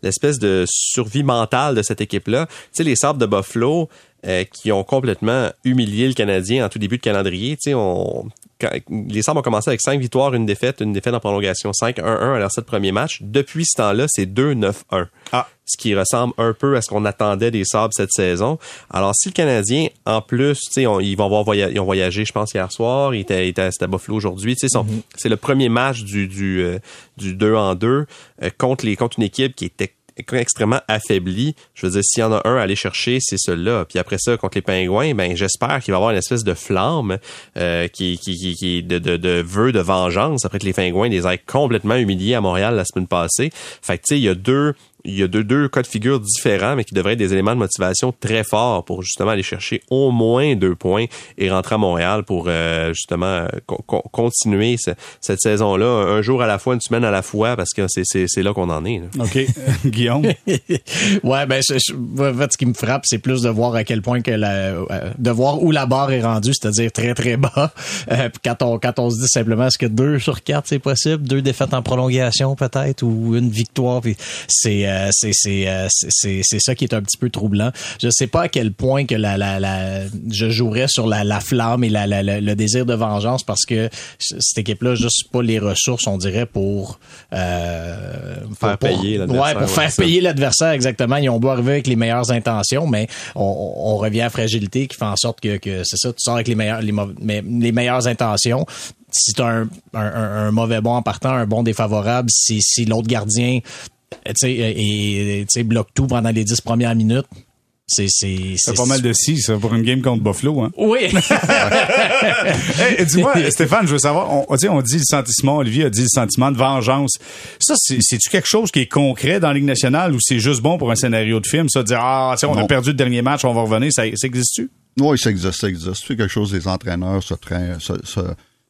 l'espèce de survie mentale de cette équipe-là, tu sais, les Sabres de Buffalo, euh, qui ont complètement humilié le Canadien en tout début de calendrier. Tu sais, on, les Sabres ont commencé avec 5 victoires, une défaite, une défaite en prolongation, 5-1-1 à leur 7 premiers matchs. Depuis ce temps-là, c'est 2-9-1. Ah. Ce qui ressemble un peu à ce qu'on attendait des Sabres cette saison. Alors, si le Canadien, en plus, tu sais, ils vont avoir ils ont voyagé, je pense, hier soir, ils étaient, étaient à Buffalo aujourd'hui. Tu sais, mm-hmm. c'est le premier match du, du, euh, du 2 en 2 euh, contre, les, contre une équipe qui était extrêmement affaibli. Je veux dire, s'il y en a un à aller chercher, c'est celui-là. Puis après ça, contre les pingouins, ben j'espère qu'il va y avoir une espèce de flamme euh, qui, qui, qui, de, de, de vœu de vengeance après que les pingouins les aient complètement humiliés à Montréal la semaine passée. Fait que tu sais, il y a deux il y a deux, deux cas de figure différents, mais qui devraient être des éléments de motivation très forts pour justement aller chercher au moins deux points et rentrer à Montréal pour euh, justement continuer cette saison-là un jour à la fois, une semaine à la fois, parce que c'est là qu'on en est. OK. Guillaume? ouais, ben, je, en fait, ce qui me frappe, c'est plus de voir à quel point que la, euh, de voir où la barre est rendue, c'est-à-dire très, très bas. Euh, quand, on, quand on se dit simplement, est-ce que deux sur quatre, c'est possible? Deux défaites en prolongation, peut-être, ou une victoire, puis c'est euh, euh, c'est c'est ça qui est un petit peu troublant. Je sais pas à quel point que la, la, la je jouerais sur la, la flamme et la, le désir de vengeance parce que cette équipe-là juste pas les ressources, on dirait, pour euh, faire payer l'adversaire. Ouais, pour faire payer l'adversaire exactement. Ils ont beau arriver avec les meilleures intentions, mais on, on revient à fragilité qui fait en sorte que, que c'est ça, tu sors avec les meilleures les, les meilleures intentions si tu un, un, un, mauvais bon en partant, un bon défavorable, si, si l'autre gardien euh, et tu bloque tout pendant les dix premières minutes. C'est c'est pas mal de si ça pour une game contre Buffalo hein. Oui. hey, dis-moi Stéphane, je veux savoir on, on dit le sentiment Olivier a dit le sentiment de vengeance. Ça c'est tu quelque chose qui est concret dans la Ligue nationale ou c'est juste bon pour un scénario de film ça dire ah on a perdu le dernier match, on va revenir, ça, ça existe-tu? Oui, ça existe, ça existe. C'est quelque chose des entraîneurs se, se,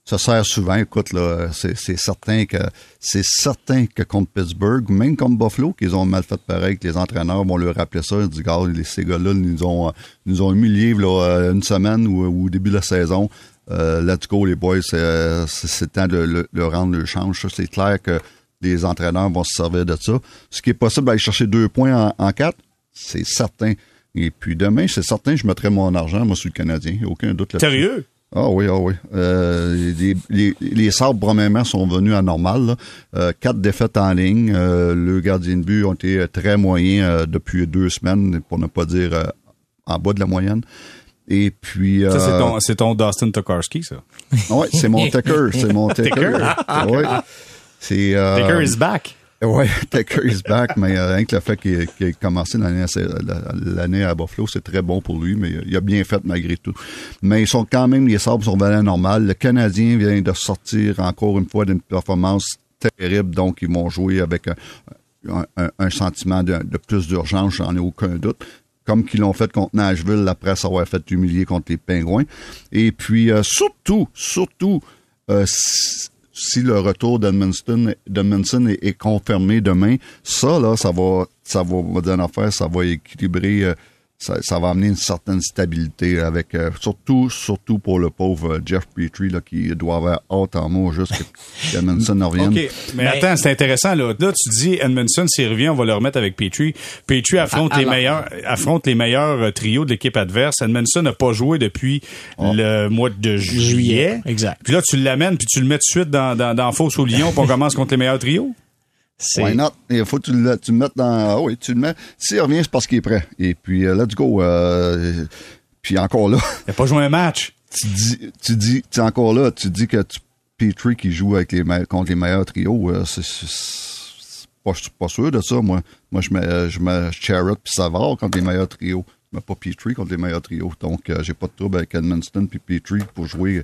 ça sert souvent. Écoute, là, c'est certain que c'est certain que contre Pittsburgh, même contre Buffalo, qu'ils ont mal fait pareil, que les entraîneurs vont leur rappeler ça. Ils disent, gars, ces gars-là nous ont nous ont humiliés là, une semaine ou, au début de la saison. Euh, let's go, les boys, c'est temps de le, rendre le change. C'est clair que les entraîneurs vont se servir de ça. Ce qui est possible d'aller chercher deux points en, quatre, c'est certain. Et puis demain, c'est certain, je mettrai mon argent, moi, sur le Canadien. Aucun doute là-dessus. Sérieux? Ah oui, ah oui. Euh, les, les, les sabres, premièrement, sont venus à normal. Euh, quatre défaites en ligne. Euh, le gardien de but ont été très moyens depuis deux semaines, pour ne pas dire en bas de la moyenne. Et puis. Ça, c'est ton, c'est ton Dustin Tokarski, ça. oui, c'est mon Tucker. C'est mon Tucker. oui. C'est. Tucker is back. Oui, Taker is back, mais euh, rien que le fait qu'il ait commencé l'année à Buffalo, c'est très bon pour lui, mais il a bien fait malgré tout. Mais ils sont quand même, les Sabres sont valeurs normales. Le Canadien vient de sortir encore une fois d'une performance terrible, donc ils vont jouer avec un, sentiment de, plus d'urgence, j'en ai aucun doute comme qu'ils l'ont fait contre Nashville après s'avoir fait humilier contre les Pingouins. Et puis, euh, surtout, surtout, euh, si le retour d'Edmondson est, est, confirmé demain, ça, là, ça va, ça va, va dire affaire, ça va équilibrer euh, ça, va amener une certaine stabilité avec euh, surtout surtout pour le pauvre Jeff Petrie là, qui doit avoir hâte en mots juste que Edmondson revienne. OK, mais, attends, c'est intéressant là. Là tu dis Edmondson s'il revient, on va le remettre avec Petrie. Petrie affronte les meilleurs affronte les meilleurs euh, trios de l'équipe adverse. Edmondson n'a pas joué depuis oh. le mois de juillet. Exact. Puis là tu l'amènes puis tu le mets tout de suite dans dans, dans Fosse au Lyon, puis on commence contre les meilleurs trios? Why not? Il faut que tu le, tu le mettes dans. Ah oui, tu le mets. S'il revient, c'est parce qu'il est prêt. Et puis, euh, let's go. Euh, puis encore là. Il n'a pas joué un match. Tu dis, tu dis, tu encore là, tu dis que tu, Petrie qui joue avec les contre les meilleurs trios, euh, c'est, pas, je suis pas sûr de ça, moi. Moi, je mets, je mets Charrot puis Savard contre les meilleurs trios. Je mets pas Petrie contre les meilleurs trios. Donc, j'ai pas de trouble avec Edmundston puis Petrie pour jouer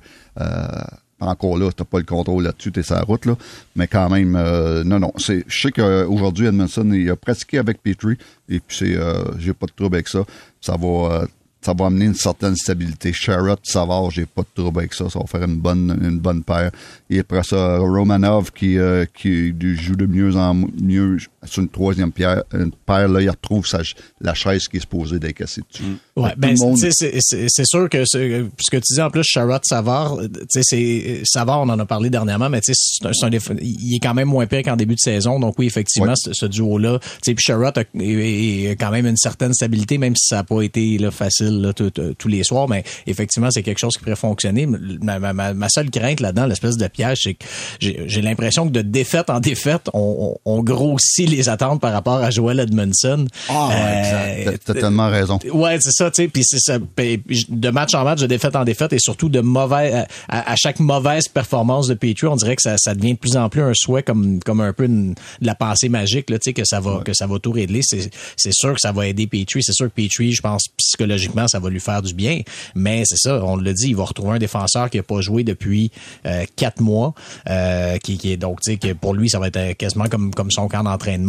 encore là, t'as pas le contrôle là-dessus, t'es sur la route, là. Mais quand même, euh, non, non. Je sais qu'aujourd'hui, Edmondson, il a pratiqué avec Petrie, et puis c'est, euh, j'ai pas de trouble avec ça. Ça va, euh, ça va amener une certaine stabilité. Sherrod, Savard, j'ai pas de trouble avec ça. Ça va faire une bonne, une bonne paire. Et après ça, Romanov qui, euh, qui joue de mieux en mieux sur une troisième paire. Une paire là, il retrouve sa, la chaise qui est supposée d'être cassée dessus. Mm. Ouais, ben, c'est sûr que ce que tu dis en plus, Sherrod, Savard, c'est Savard, on en a parlé dernièrement, mais c'est un, il est quand même moins pire qu'en début de saison. Donc oui, effectivement, ce, duo-là, puis Sherrod a, a, quand même une certaine stabilité, même si ça n'a pas été là, facile tous les soirs, mais effectivement, c'est quelque chose qui pourrait fonctionner. Ma, ma, ma seule crainte là-dedans, l'espèce de piège, c'est que j'ai l'impression que de défaite en défaite, on, on, grossit les attentes par rapport à Joel Edmondson. Ah, euh, T'as tellement raison. Ouais, c'est ça, tu sais. Puis c'est ça. De match en match, de défaite en défaite, et surtout de mauvais, à, chaque mauvaise performance de Petrie, on dirait que ça, ça, devient de plus en plus un souhait comme, comme un peu de la pensée magique, là, tu sais, que ça va, que ça va tout régler. C'est sûr que ça va aider Petrie. C'est sûr que Petrie, je pense, psychologiquement, ça va lui faire du bien. Mais c'est ça, on le dit, il va retrouver un défenseur qui n'a pas joué depuis euh, quatre mois, euh, qui, qui, est donc, tu sais, que pour lui, ça va être quasiment comme, comme son camp d'entraînement.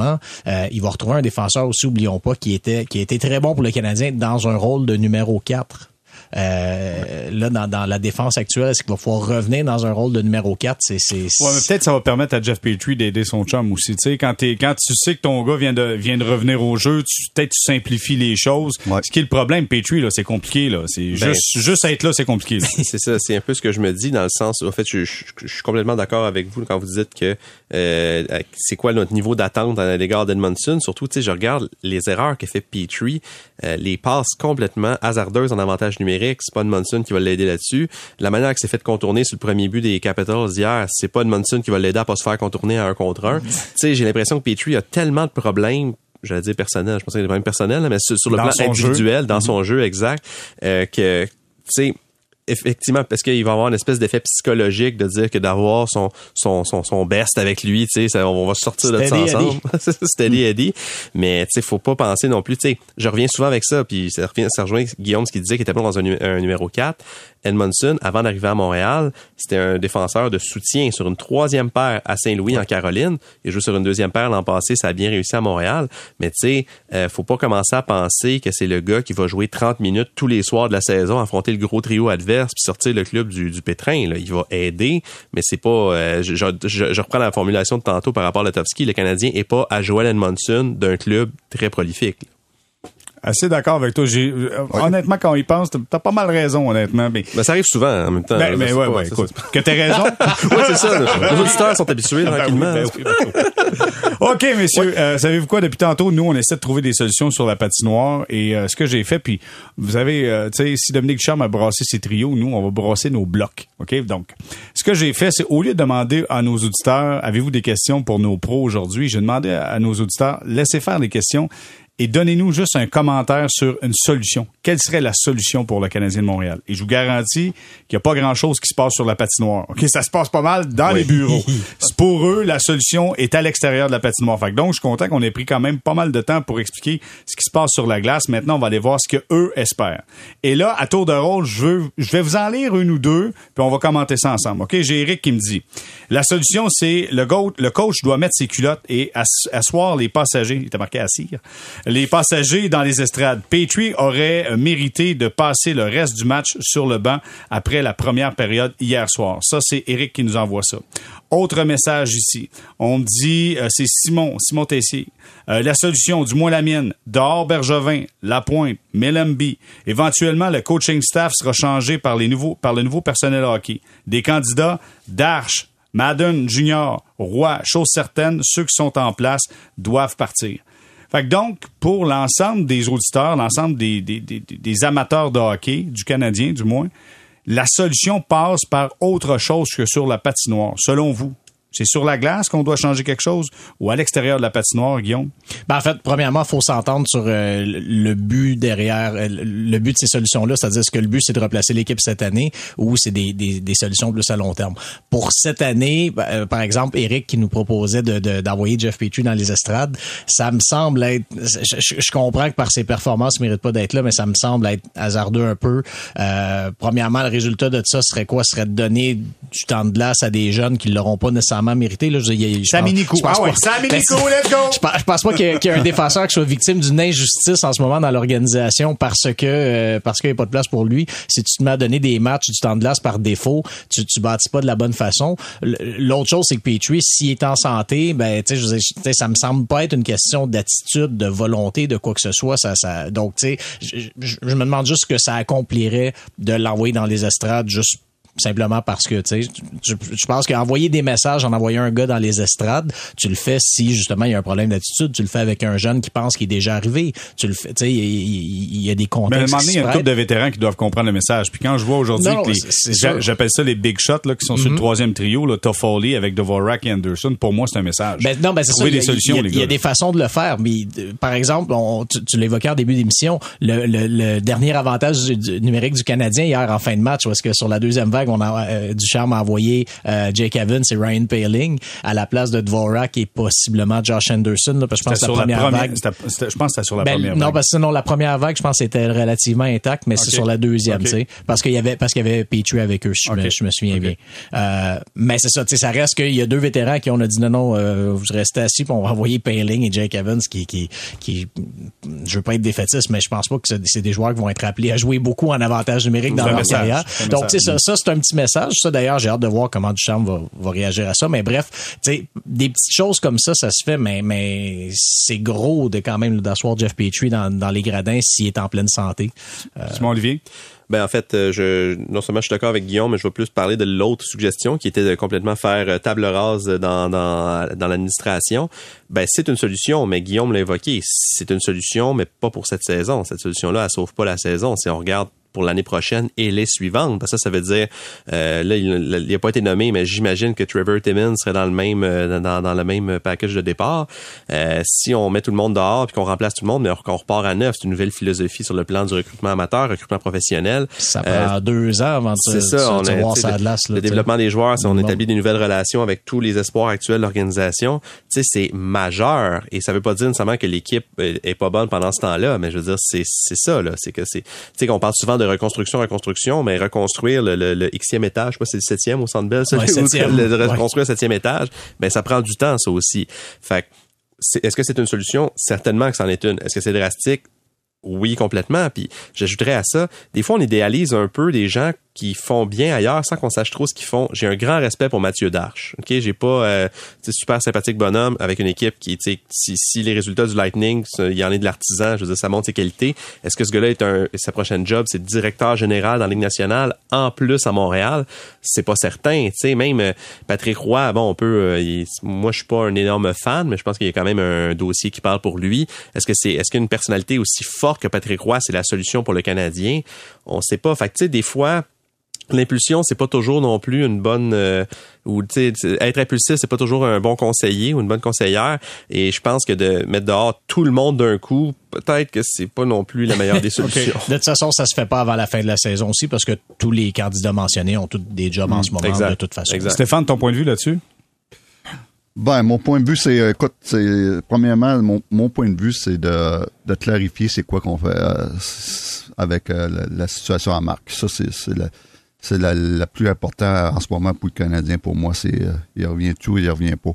Euh, il va retrouver un défenseur aussi, oublions pas, qui était, qui était très bon pour le Canadien dans un rôle de numéro 4. Euh, là, dans, dans, la défense actuelle, est-ce qu'il va pouvoir revenir dans un rôle de numéro 4? C'est, c'est, ouais, mais peut-être ça va permettre à Jeff Petrie d'aider son chum aussi. Tu sais, quand, t'es, quand tu sais que ton gars vient de, vient de revenir au jeu, tu, peut-être tu simplifies les choses. Ce qui est le problème, Petrie, là, c'est compliqué. Là. C'est ben, juste, juste être là, c'est compliqué. c'est ça, c'est un peu ce que je me dis dans le sens, en fait, je, je, suis complètement d'accord avec vous quand vous dites que euh, c'est quoi notre niveau d'attente à l'égard d'Edmondson? Surtout, tu sais, je regarde les erreurs qu'a fait Petrie, euh, les passes complètement hasardeuses en avantage numérique. C'est pas Edmondson qui va l'aider là-dessus. La manière que c'est fait contourner sur le premier but des Capitals hier, c'est pas Edmondson qui va l'aider à pas se faire contourner à un contre un. tu sais, j'ai l'impression que Petrie a tellement de problèmes j'allais dire personnel, je pense qu'il y a des problèmes personnels, mais sur, le plan individuel, dans son jeu exact, euh, que tu sais effectivement, parce qu'il va avoir une espèce d'effet psychologique de dire que d'avoir son, son, son, son best avec lui, tu sais, on va sortir de ça ensemble. Steady Eddie. Mais, tu sais, faut pas penser non plus, tu sais, je reviens souvent avec ça, puis ça, revient, ça rejoint Guillaume, ce qu'il disait qu'il était pas dans un, un numéro 4. Edmondson, avant d'arriver à Montréal, c'était un défenseur de soutien sur une troisième paire à Saint-Louis en Caroline. Il joue sur une deuxième paire l'an passé, ça a bien réussi à Montréal. Mais tu sais, euh, faut pas commencer à penser que c'est le gars qui va jouer 30 minutes tous les soirs de la saison, affronter le gros trio adverse puis sortir le club du, pétrin. Il va aider, mais c'est pas. euh, je, reprends la formulation de tantôt par rapport à Letowski. Le Canadien est pas à Joel Edmondson d'un club très prolifique. Assez d'accord avec toi. J'ai, euh, Honnêtement, quand on y pense, t'as- pas mal raison, honnêtement. Mais, Ben, ça arrive souvent en même temps. ben, mais ouais, ouais, écoute, que t'aies raison. Ouais, c'est ça. Les auditeurs sont habitués Ben oui, tranquillement. ben oui, ben oui. OK, messieurs, euh, savez-vous quoi? Depuis tantôt, nous, on essaie de trouver des solutions sur la patinoire. Et euh, ce que j'ai fait, puis vous avez, euh, tu sais, si Dominique Charme a brassé ses trios, nous, on va brasser nos blocs. OK? Donc, ce que j'ai fait, c'est au lieu de demander à nos auditeurs, avez-vous des questions pour nos pros aujourd'hui, j'ai demandé à, à nos auditeurs, laissez faire les questions et donnez-nous juste un commentaire sur une solution. Quelle serait la solution pour le Canadien de Montréal? Et je vous garantis qu'il n'y a pas grand-chose qui se passe sur la patinoire. OK? Ça se passe pas mal dans les bureaux. Pour eux, la solution est à l'extérieur de la patinoire. Fait que donc, je suis content qu'on ait pris quand même pas mal de temps pour expliquer ce qui se passe sur la glace. Maintenant, on va aller voir ce que eux espèrent. Et là, à tour de rôle, je, veux, je vais vous en lire une ou deux, puis on va commenter ça ensemble. OK? J'ai Eric qui me dit, la solution, c'est le, le coach doit mettre ses culottes et ass- asseoir les passagers. Il était marqué assire. Les passagers dans les estrades. Petrie aurait mérité de passer le reste du match sur le banc après la première période hier soir. Ça, c'est Eric qui nous envoie ça. Autre message ici. On dit, euh, c'est Simon, Simon Tessier. Euh, la solution, du moins la mienne, dehors Bergevin, Lapointe, Mellemby. Éventuellement, le coaching staff sera changé par, les nouveaux, par le nouveau personnel hockey. Des candidats, Darche, Madden Junior, Roy, chose certaine, ceux qui sont en place doivent partir. Fait que donc, pour l'ensemble des auditeurs, l'ensemble des, des, amateurs de hockey, du Canadien du moins, la solution passe par autre chose que sur la patinoire, selon vous? C'est sur la glace qu'on doit changer quelque chose ou à l'extérieur de la patinoire, Guillaume? Ben, en fait, premièrement, faut s'entendre sur euh, le but derrière, euh, le but de ces solutions-là, c'est-à-dire est-ce que le but c'est de replacer l'équipe cette année ou c'est des, des, solutions plus à long terme. Pour cette année, ben, euh, par exemple, Eric qui nous proposait de, de- d'envoyer Jeff Petrie dans les estrades, ça me semble être, je, comprends que par ses performances, il mérite pas d'être là, mais ça me semble être hasardeux un peu. Premièrement, le résultat de ça serait quoi? Serait de donner du temps de glace à des jeunes qui l'auront pas nécessairement mérité. Là, je, je pense Ah ouais, Ben, let's go! je pense, je pense pas qu'il y, ait- qu'il y ait un défenseur qui soit victime d'une injustice en ce moment dans l'organisation parce que euh, parce qu'il n'y a pas de place pour lui. Si tu te mets à donner des matchs du temps de glace par défaut, tu tu bâtis pas de la bonne façon. L'autre chose, c'est que Petrie, s'il est en santé, ben tu sais, ça me semble pas être une question d'attitude, de volonté, de quoi que ce soit. Ça, ça, donc tu sais, je, je- je me demande juste ce que ça accomplirait de l'envoyer dans les estrades juste simplement parce que tu sais je, pense qu'envoyer des messages en envoyant un gars dans les estrades tu le fais si justement il y a un problème d'attitude tu le fais avec un jeune qui pense qu'il est déjà arrivé tu le fais tu sais il, y a des Mais à un contextes moment donné, il y a une se couple de vétérans qui doivent comprendre le message. Puis quand je vois aujourd'hui que j'appelle ça les big shots là, qui sont sur le troisième trio, là, Toffoli avec Dvorak et Anderson, pour moi, c'est un message. Ben, non, ben, c'est ça. Il y a- des solutions, il y a, les Il y a gars. des façons de le faire, mais euh, par exemple, on, tu, tu l'évoquais en début d'émission, le, le, le dernier avantage du- du numérique du Canadien hier en fin de match, parce que sur la deuxième vague, on a euh, Ducharme a envoyé euh, Jake Evans et Ryan Paling à la place de Dvorak et possiblement Josh Anderson, là, parce que je pense C'était que sur la la première, vague. c'était- c'était- je pense que c'était sur la Ben, première non, vague. parce que non, la première vague, je pense, c'était relativement intacte, mais c'est sur la deuxième, tu sais, parce qu'il y avait, parce qu'il y avait Petrie avec eux, je, me, Ok. je me souviens bien. Euh, mais c'est ça, tu sais, ça reste qu'il y a deux vétérans qui on a dit non, non, vous restez assis, puis on va envoyer Paling et Jake Evans, qui, qui, qui, je veux pas être défaitiste, mais je pense pas que c'est des joueurs qui vont être appelés à jouer beaucoup en avantage numérique dans leur message, carrière. Donc, tu sais, ça, ça c'est un petit message. Ça, d'ailleurs, j'ai hâte de voir comment Duchamp va, va réagir à ça. Mais bref, tu sais, des petites choses comme ça, ça se fait, mais, mais c'est gros de quand même d'asseoir Jeff Petrie dans, dans les gradins s'il est en pleine santé. Simon Olivier? Ben en fait, euh, je non seulement je suis d'accord avec Guillaume, mais je vais plus parler de l'autre suggestion qui était de complètement faire euh, table rase dans dans, dans l'administration. Ben c'est une solution, mais Guillaume l'a évoqué, c'est une solution, mais pas pour cette saison. Cette solution-là, elle sauve pas la saison. Si on regarde pour l'année prochaine et les suivantes. Parce que ça, ça veut dire, euh, là, il n'a pas été nommé, mais j'imagine que Trevor Timmons serait dans le même euh, dans, dans le même package de départ. Euh, si on met tout le monde dehors puis qu'on remplace tout le monde, mais qu'on repart à neuf, c'est une nouvelle philosophie sur le plan du recrutement amateur, recrutement professionnel. Ça Euh, prend deux ans avant de c'est ça, on a, voir ça le, là, le développement des joueurs, si on Bon. établit des nouvelles relations avec tous les espoirs actuels de l'organisation, tu sais, c'est majeur. Et ça veut pas dire nécessairement que l'équipe est pas bonne pendant ce temps-là, mais je veux dire, c'est c'est ça, là. C'est que c'est, tu sais, qu'on parle souvent de reconstruction, reconstruction, mais reconstruire le, le, le xème étage, je sais pas si c'est le septième au Centre Bell, ça, Ouais, septième. le- de Ouais. reconstruire le septième étage, ben ça prend du temps, ça aussi. Fait est-ce que c'est une solution? Certainement que c'en est une. Est-ce que c'est drastique? Oui, complètement. Puis j'ajouterais à ça, des fois on idéalise un peu des gens qui font bien ailleurs sans qu'on sache trop ce qu'ils font. J'ai un grand respect pour Mathieu Darche. OK, j'ai pas euh, super sympathique bonhomme avec une équipe qui si, si les résultats du Lightning, il y en est de l'artisan, je veux dire ça montre ses qualités. Est-ce que ce gars-là est un sa prochaine job, c'est directeur général dans la Ligue nationale en plus à Montréal? C'est pas certain, tu même euh, Patrick Roy, bon on peut euh, moi je suis pas un énorme fan, mais je pense qu'il y a quand même un dossier qui parle pour lui. Est-ce que c'est est-ce qu'une personnalité aussi forte que Patrick Roy, c'est la solution pour le Canadien On sait pas. Fait tu sais des fois l'impulsion c'est pas toujours non plus une bonne euh, ou tu sais être impulsif c'est pas toujours un bon conseiller ou une bonne conseillère et je pense que de mettre dehors tout le monde d'un coup peut-être que c'est pas non plus la meilleure des solutions. De toute façon ça se fait pas avant la fin de la saison aussi parce que tous les candidats mentionnés ont tous des jobs en ce moment de toute façon. Stéphane ton point de vue là-dessus? Ben, mon point de vue, c'est, écoute, c'est, premièrement, mon, mon point de vue, c'est de, de clarifier c'est quoi qu'on fait euh, avec euh, la, situation à marque. Ça, c'est, c'est la, c'est la, plus importante en ce moment pour le Canadien. Pour moi, c'est euh, il revient tout, il revient pas.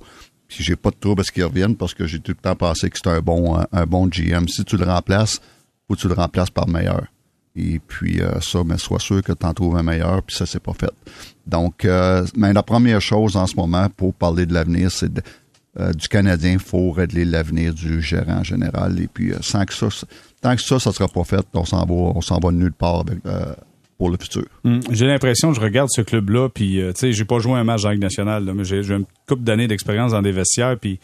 Si j'ai pas de trouble parce qu'il revienne parce que j'ai tout le temps pensé que c'est un bon un, bon GM. Si tu le remplaces, faut que tu le remplaces par meilleur. Et puis euh, ça, mais sois sûr que tu en trouves un meilleur, puis ça, c'est pas fait. Donc, euh, mais la première chose en ce moment pour parler de l'avenir, c'est du Canadien, il faut régler l'avenir du gérant général. Et puis, sans que ça, tant que ça, ça sera pas fait, on s'en va, on s'en va nulle part pour le futur. Hum, j'ai l'impression, je regarde ce club-là, puis euh, tu sais, j'ai pas joué un match en Ligue nationale, mais j'ai une couple d'années d'expérience dans des vestiaires, puis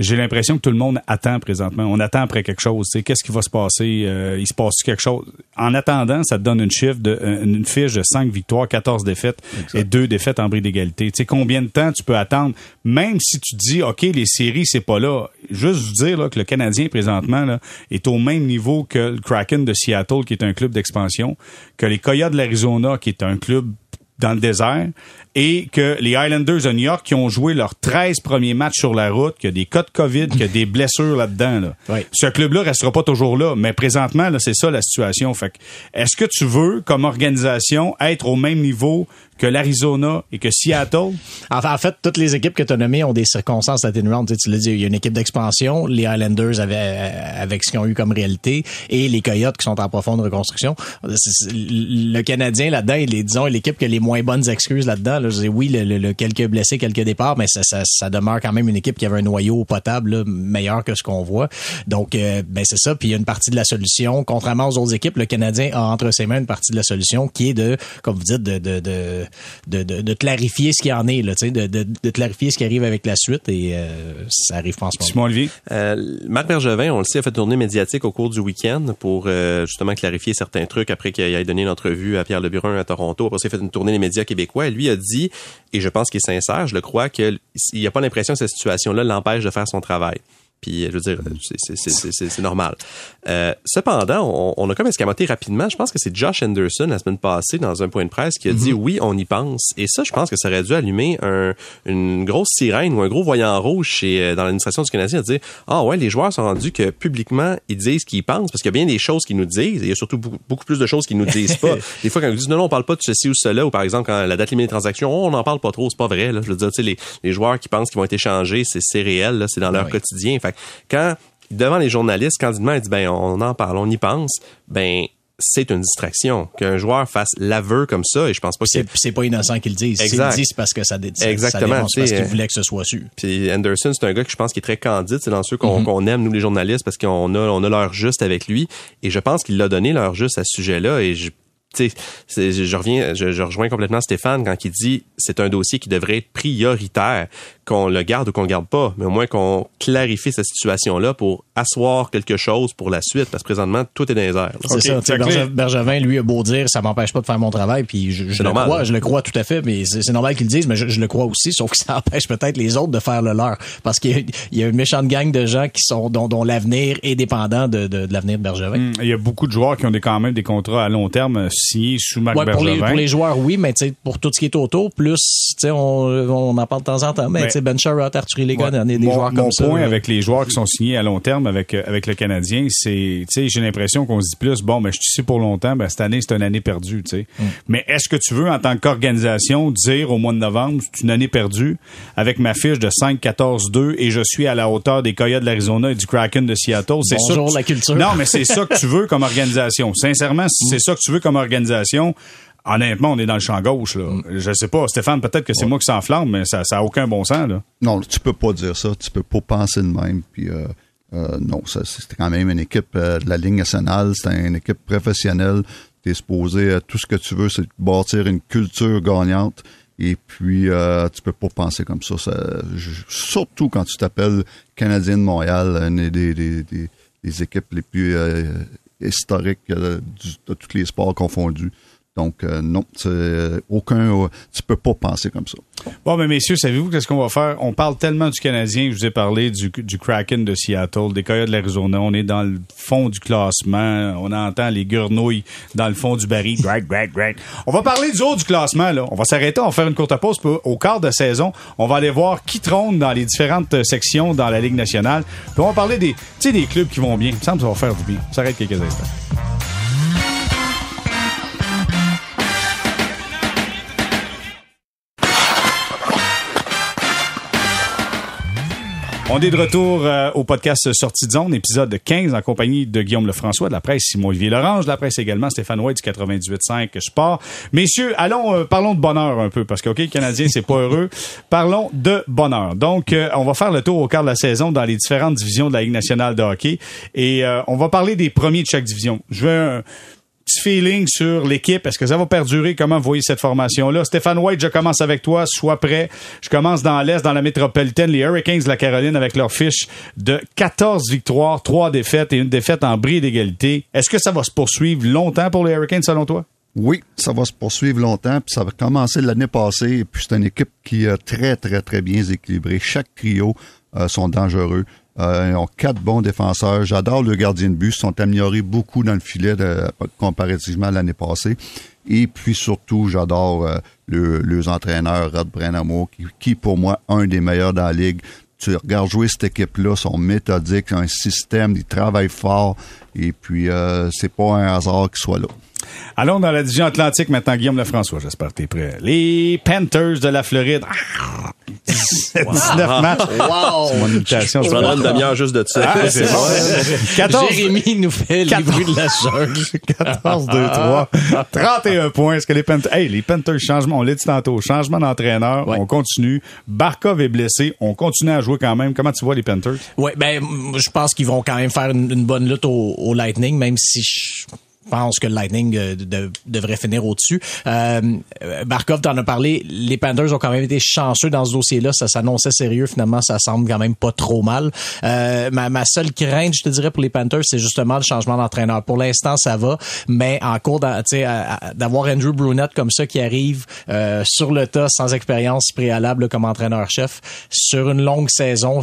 j'ai l'impression que tout le monde attend présentement. On attend après quelque chose. Qu'est-ce qui va se passer? Euh, il se passe quelque chose? En attendant, ça te donne une chiffre de euh, une fiche de 5 victoires, 14 défaites et 2 défaites en bris d'égalité. Tu sais, combien de temps tu peux attendre? Même si tu dis OK, les séries, c'est pas là. Juste vous dire là, que le Canadien présentement là, est au même niveau que le Kraken de Seattle, qui est un club d'expansion, que les Coyotes de l'Arizona, qui est un club dans le désert, et que les Highlanders de New York qui ont joué leurs 13 premiers matchs sur la route, qu'il y a des cas de COVID, qu'il y a des blessures là-dedans. Là. Ce club-là restera pas toujours là, mais présentement, là, c'est ça la situation. Fait est-ce que tu veux, comme organisation, être au même niveau que l'Arizona et que Seattle? En fait, toutes les équipes que tu as nommées ont des circonstances atténuantes. Tu, tu l'as dit, il y a une équipe d'expansion, les Highlanders avaient, euh, avec ce qu'ils ont eu comme réalité, et les Coyotes qui sont en profonde reconstruction. Le Canadien là-dedans, il est, disons, l'équipe qui a les moins bonnes excuses là-dedans. Là. Je dis, oui, le, quelques blessés, quelques départs, mais ça, ça, ça, demeure quand même une équipe qui avait un noyau potable meilleur que ce qu'on voit. Donc, euh, ben c'est ça. Puis il y a une partie de la solution. Contrairement aux autres équipes, le Canadien a entre ses mains une partie de la solution qui est de, comme vous dites, de, de, de de, de, clarifier ce qui en est, là, de, de, de, clarifier ce qui arrive avec la suite et euh, ça arrive pas en ce moment. Olivier? Euh, Marc Bergevin, on le sait, a fait tourner médiatique au cours du week-end pour euh, justement clarifier certains trucs après qu'il ait donné une entrevue à Pierre Leburin à Toronto. Après, il a fait une tournée des médias québécois et lui a dit, et je pense qu'il est sincère, je le crois, qu'il n'a pas l'impression que cette situation-là l'empêche de faire son travail. Puis, je veux dire, c'est normal. Euh, cependant, on, a comme escamoté rapidement. Je pense que c'est Josh Anderson la semaine passée dans un point de presse qui a dit mhm. oui, on y pense. Et ça, je pense que ça aurait dû allumer un, une grosse sirène ou un gros voyant rouge chez, euh, dans l'administration du Canadien à dire ah ouais, les joueurs sont rendus que publiquement ils disent ce qu'ils pensent parce qu'il y a bien des choses qu'ils nous disent. Et il y a surtout beaucoup, plus de choses qu'ils nous disent pas. des fois, quand ils disent non, non, on parle pas de ceci ou cela, ou par exemple quand la date limite des transactions, oh, on n'en parle pas trop, c'est pas vrai. Là. Je veux dire, tu sais, les, les joueurs qui pensent qu'ils vont être échangés, c'est réel, c'est dans leur quotidien quand devant les journalistes, candidement, il dit ben on en parle, on y pense, ben c'est une distraction. Qu'un joueur fasse l'aveu comme ça et je pense pas que c'est pas innocent qu'il le dise exact. c'est parce que ça, ça exactement ça parce qu'il voulait que ce soit su puis Anderson c'est un gars que je pense qui est très candide. C'est dans ceux mm-hmm. qu'on aime nous les journalistes parce qu'on a on a l'heure juste avec lui. Et je pense qu'il l'a donné l'heure juste à ce sujet là et je je reviens, je, je, rejoins complètement Stéphane quand il dit c'est un dossier qui devrait être prioritaire qu'on le garde ou qu'on le garde pas, mais au moins qu'on clarifie cette situation-là pour asseoir quelque chose pour la suite, parce que présentement, tout est dans les airs. C'est ça. Bergevin, lui, a beau dire, ça m'empêche pas de faire mon travail, puis je, je le crois, je le crois tout à fait, mais c'est normal qu'ils le disent, mais je, le crois aussi, sauf que ça empêche peut-être les autres de faire le leur, parce qu'il y, a une méchante gang de gens qui sont dont, dont l'avenir est dépendant de, de, de l'avenir de Bergevin. Hmm. il y a beaucoup de joueurs qui ont des, quand même des contrats à long terme signés sous Marc. Pour les, pour les joueurs, oui, mais pour tout ce qui est autour, plus, on, on en parle de temps en temps, mais, ben Sherrod, Arthur Legan, ouais. des mon, joueurs comme ça. Mon point avec les joueurs qui sont signés à long terme avec euh, avec le Canadien, c'est, tu j'ai l'impression qu'on se dit plus, bon, ben je suis ici pour longtemps, ben cette année c'est une année perdue, tu sais. Mm. Mais est-ce que tu veux en tant qu'organisation dire au mois de novembre, c'est une année perdue avec ma fiche de 5-14-2 et je suis à la hauteur des Coyotes de l'Arizona et du Kraken de Seattle, c'est ça. la culture. Non, mais c'est ça que tu veux comme organisation. Sincèrement, si c'est ça que tu veux comme organisation, honnêtement, on est dans le champ gauche. Là. Je sais pas, Stéphane, peut-être que c'est moi qui s'enflamme, mais ça n'a aucun bon sens. Là. Non, tu peux pas dire ça. Tu peux pas penser de même. Puis euh, euh, non, c'est quand même une équipe euh, de la Ligue nationale. C'est une équipe professionnelle. Tu es supposé, tout ce que tu veux, c'est bâtir une culture gagnante. Et puis, euh, tu peux pas penser comme ça. ça je- surtout quand tu t'appelles Canadien de Montréal, une des, des, des, des équipes les plus euh, historiques euh, de tous les sports confondus. Donc, euh, non, aucun, tu peux pas penser comme ça. Bon, mais messieurs, savez-vous qu'est-ce qu'on va faire? On parle tellement du Canadien, je vous ai parlé du, du Kraken de Seattle, des Coyotes de l'Arizona. On est dans le fond du classement. On entend les grenouilles dans le fond du baril. Great, great, great. On va parler du haut du classement, là. On va s'arrêter, on va faire une courte pause. Puis au quart de saison, on va aller voir qui trône dans les différentes sections dans la Ligue nationale. Puis on va parler des, tu sais, des clubs qui vont bien. Il me semble que ça va faire du bien. On s'arrête quelques instants. On est de retour euh, au podcast Sortie de zone, épisode 15, en compagnie de Guillaume Lefrançois, de la presse Simon-Olivier Lorange, de la presse également Stéphane White du 98.5 Sport. Messieurs, allons, euh, parlons de bonheur un peu, parce que, OK, Canadien, c'est pas heureux. Parlons de bonheur. Donc, euh, on va faire le tour au quart de la saison dans les différentes divisions de la Ligue nationale de hockey. Et on va parler des premiers de chaque division. Je veux petit feeling sur l'équipe. Est-ce que ça va perdurer? Comment vous voyez cette formation-là? Stéphane White, je commence avec toi. Sois prêt. Je commence dans l'Est, dans la métropolitaine. Les Hurricanes de la Caroline avec leur fiche de 14 victoires, 3 défaites et une défaite en bris d'égalité. Est-ce que ça va se poursuivre longtemps pour les Hurricanes, selon toi? Oui, ça va se poursuivre longtemps, puis ça va commencer l'année passée, puis c'est une équipe qui est très, très, très bien équilibrée. Chaque trio euh, sont dangereux. Euh, ils ont quatre bons défenseurs. J'adore le gardien de but. Ils sont améliorés beaucoup dans le filet comparativement à l'année passée. Et puis surtout, j'adore euh, le, les entraîneurs, Rod Brennamo, qui, qui pour moi, un des meilleurs dans la ligue. Tu regardes jouer cette équipe-là, sont méthodiques, un système, ils travaillent fort. Et puis, euh, c'est pas un hasard qu'ils soient là. Allons dans la division Atlantique maintenant, Guillaume Lefrançois. J'espère que tu es prêt. Les Panthers de la Floride. Ah! 19 matchs. Wow! C'est mon imitation. Je prendrai une demi-heure juste de ça. Ah, c'est bon. 14, Jérémy nous fait les bruits de la jungle. 14, 2, 3. 31 points. Est-ce que les Panthers, hey, les Panthers, changement, on l'a dit tantôt, changement d'entraîneur, Ouais. on continue. Barkov est blessé, on continue à jouer quand même. Comment tu vois les Panthers? Ouais, ben, je pense qu'ils vont quand même faire une, une bonne lutte au, au Lightning, même si je pense que le Lightning euh, de- devrait finir au-dessus. Euh, Barkov t'en a parlé. Les Panthers ont quand même été chanceux dans ce dossier-là. Ça s'annonçait sérieux. Finalement, ça semble quand même pas trop mal. Euh, ma, ma seule crainte, je te dirais, pour les Panthers, c'est justement le changement d'entraîneur. Pour l'instant, ça va, mais en cours d'avoir Andrew Brunette comme ça qui arrive euh, sur le tas sans expérience préalable comme entraîneur-chef sur une longue saison,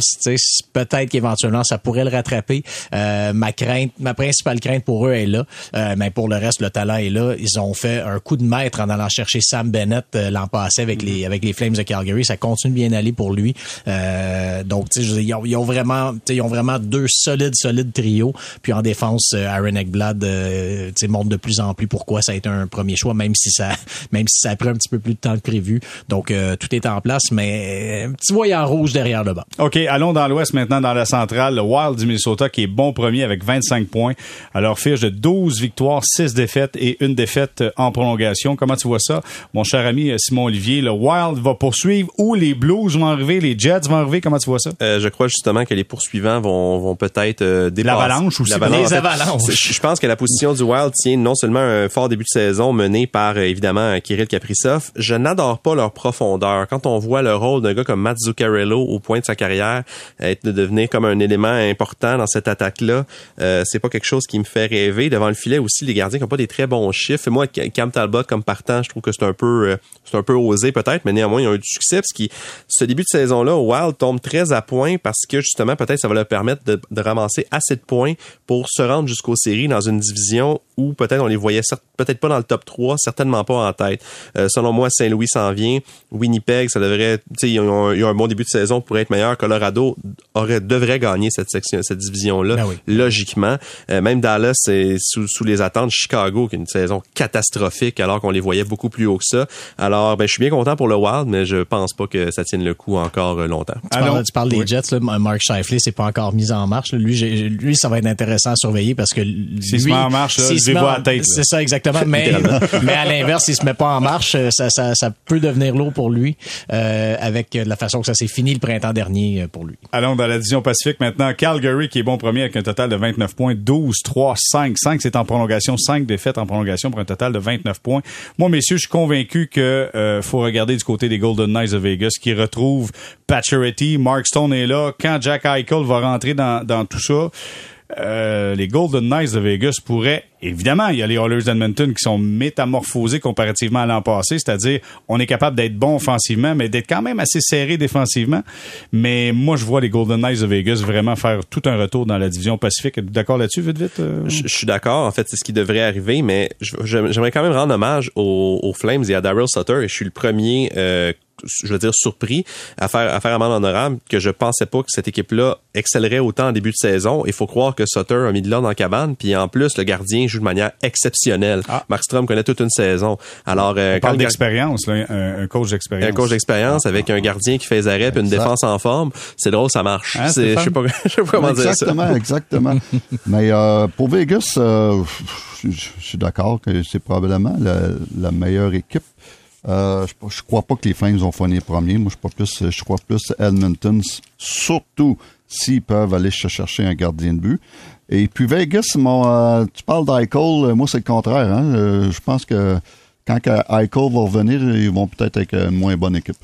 peut-être qu'éventuellement ça pourrait le rattraper. Euh, ma crainte, ma principale crainte pour eux est là, euh, mais pour le reste le talent est là. Ils ont fait un coup de maître en allant chercher Sam Bennett euh, l'an passé avec les avec les Flames de Calgary. Ça continue bien aller pour lui. Euh, donc tu sais, ils ont, ils ont vraiment, ils ont vraiment deux solides solides trios. Puis en défense, euh, Aaron Ekblad, euh, tu sais, montre de plus en plus pourquoi ça a été un premier choix, même si ça même si ça a pris un petit peu plus de temps que prévu. Donc euh, tout est en place, mais un petit voyant rouge derrière le banc. OK, allons dans l'Ouest maintenant, dans la centrale. Le Wild du Minnesota qui est bon premier avec 25 points. Alors, fiche de 12 victoires, 6 défaites et une défaite euh, en prolongation. Comment tu vois ça, mon cher ami euh, Simon Olivier? Le Wild va poursuivre ou les Blues vont arriver, les Jets vont arriver. Comment tu vois ça? Euh, je crois justement que les poursuivants vont, vont peut-être euh, dépasser. L'Avalanche aussi. L'Avalanche. Les En fait, Avalanches. Je pense que la position du Wild tient non seulement un fort début de saison mené par euh, évidemment Kirill Kaprizov. Je n'adore pas leur profondeur. Quand on voit le rôle d'un gars comme Matt Zuccarello au point de sa carrière être de devenir comme un élément important dans cette attaque-là, c'est pas quelque chose qui me fait rêver. Devant le filet aussi, les gardiens qui n'ont pas des très bons chiffres. Moi, Cam Talbot comme partant, je trouve que c'est un peu, euh, c'est un peu osé peut-être, mais néanmoins ils ont eu du succès parce que ce début de saison-là, Wild tombe très à point parce que justement peut-être ça va leur permettre de, de ramasser assez de points pour se rendre jusqu'aux séries dans une division où peut-être on les voyait peut-être pas dans le top 3, certainement pas en tête. Euh, selon moi, Saint-Louis s'en vient. Winnipeg, ça devrait, tu sais, ils ont, ils ont un bon début de saison pour être meilleur. Colorado aurait devrait gagner cette section, cette division-là, Ben oui. logiquement. Euh, même Dallas, c'est sous, sous les les attentes. Chicago, qui est une saison catastrophique, alors qu'on les voyait beaucoup plus haut que ça. Alors, ben, je suis bien content pour le Wild, mais je pense pas que ça tienne le coup encore longtemps. Tu parles, tu parles des Jets, là, Mark Shifley, c'est pas encore mis en marche. Lui, lui, ça va être intéressant à surveiller parce que s'il se met en marche, là, je à tête. C'est ça exactement. Mais, mais à l'inverse, s'il se met pas en marche, ça, ça, ça peut devenir lourd pour lui euh, avec la façon que ça s'est fini le printemps dernier pour lui. Allons dans la division Pacifique maintenant. Calgary qui est bon premier avec un total de 29 points, 12, 3, 5. 5, c'est en prolongation, 5 défaites en prolongation pour un total de 29 points. Moi, messieurs, je suis convaincu que euh, faut regarder du côté des Golden Knights de Vegas qui retrouvent Patcherity. Mark Stone est là. Quand Jack Eichel va rentrer dans, dans tout ça, euh, les Golden Knights de Vegas pourraient, évidemment, il y a les Oilers d'Edmonton qui sont métamorphosés comparativement à l'an passé, c'est-à-dire on est capable d'être bon offensivement, mais d'être quand même assez serré défensivement. Mais moi, je vois les Golden Knights de Vegas vraiment faire tout un retour dans la division Pacifique. D'accord là-dessus, vite, vite? Euh? Je, suis d'accord. En fait, c'est ce qui devrait arriver, mais j'aimerais quand même rendre hommage aux, Flames et à Daryl Sutter, et je suis le premier euh, je veux dire, surpris à faire, à faire amende honorable que je pensais pas que cette équipe-là excellerait autant en début de saison. Il faut croire que Sutter a mis de l'ordre dans la cabane, puis en plus, le gardien joue de manière exceptionnelle. Ah. Markstrom connaît toute une saison. Alors, euh, On parle d'expérience, un, coach d'expérience. Un coach d'expérience avec un gardien qui fait les arrêts, puis une défense en forme. C'est drôle, ça marche. Hein, je sais pas, je sais pas comment dire ça. Exactement, exactement. Mais euh, pour Vegas, euh, je suis d'accord que c'est probablement la meilleure équipe euh, je, je crois pas que les Flames ont fini premier. Moi, je crois plus, je crois plus Edmonton, surtout s'ils peuvent aller chercher un gardien de but. Et puis Vegas, mon, euh, tu parles d'Eichel, euh, moi c'est le contraire. Hein? je pense que quand Eichel va revenir, ils vont peut-être avec une moins bonne équipe.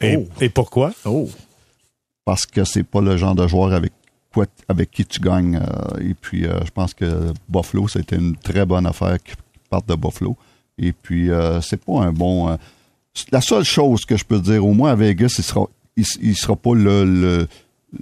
Et, oh. et pourquoi? Oh. Parce que c'est pas le genre de joueur avec quoi, avec qui tu gagnes. et puis je pense que Buffalo, c'était une très bonne affaire qui parte de Buffalo. Et puis, euh, c'est pas un bon. Euh, la seule chose que je peux dire, au moins à Vegas, il sera, il, sera pas le. le,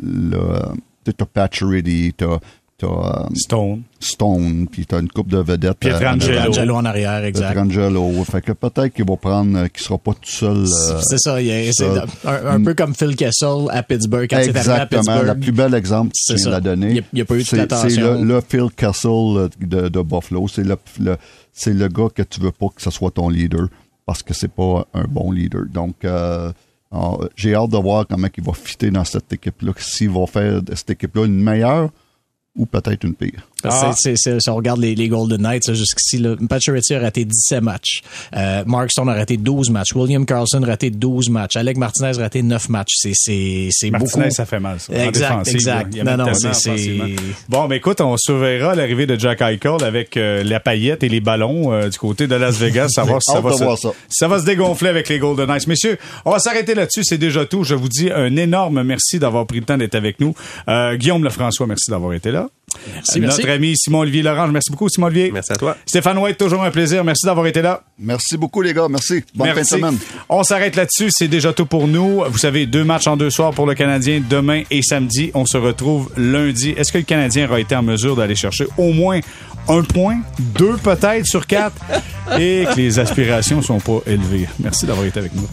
le t'as Patcherity, t'as. T'as Stone. Stone, puis t'as une coupe de vedettes. Pietrangelo. en arrière, exact. Pietrangelo. Fait que peut-être qu'il va prendre, qu'il sera pas tout seul. c'est ça, c'est un, peu comme Phil Kessel à Pittsburgh, quand Exactement, à Pittsburgh. le plus bel exemple que tu viens de la donner. Il n'y a, pas eu de attention. C'est le, le, Phil Kessel de, de Buffalo. C'est le, le c'est le gars que tu veux pas que ce soit ton leader parce que c'est pas un bon leader. Donc, euh, j'ai hâte de voir comment il va fitter dans cette équipe-là, s'il va faire de cette équipe-là une meilleure ou peut-être une pire. Ah. si on regarde les, les Golden Knights, jusqu'ici, Pacioretty a raté 17 matchs. Euh, Mark Stone a raté 12 matchs. William Carlson a raté 12 matchs. Alec Martinez a raté 9 matchs. C'est, c'est, c'est Martinez, ça fait mal, ça. Exact, exact. Non, non, c'est, Bon, mais écoute, on surveillera l'arrivée de Jack Eichel avec euh, la paillette et les ballons euh, du côté de Las Vegas. Savoir si ça va, se, ça. va se dégonfler avec les Golden Knights. Messieurs, on va s'arrêter là-dessus. C'est déjà tout. Je vous dis un énorme merci d'avoir pris le temps d'être avec nous. Euh, Guillaume Lefrançois, merci d'avoir été là. Merci, Notre ami Simon-Olivier Laurent. Merci beaucoup, Simon-Olivier. Merci à toi. Stéphane White, toujours un plaisir. Merci d'avoir été là. Merci beaucoup, les gars. Merci. Bonne fin de semaine. On s'arrête là-dessus. C'est déjà tout pour nous. Vous savez, deux matchs en deux soirs pour le Canadien, demain et samedi. On se retrouve lundi. Est-ce que le Canadien aura été en mesure d'aller chercher au moins un point, deux peut-être sur quatre, et que les aspirations sont pas élevées? Merci d'avoir été avec nous.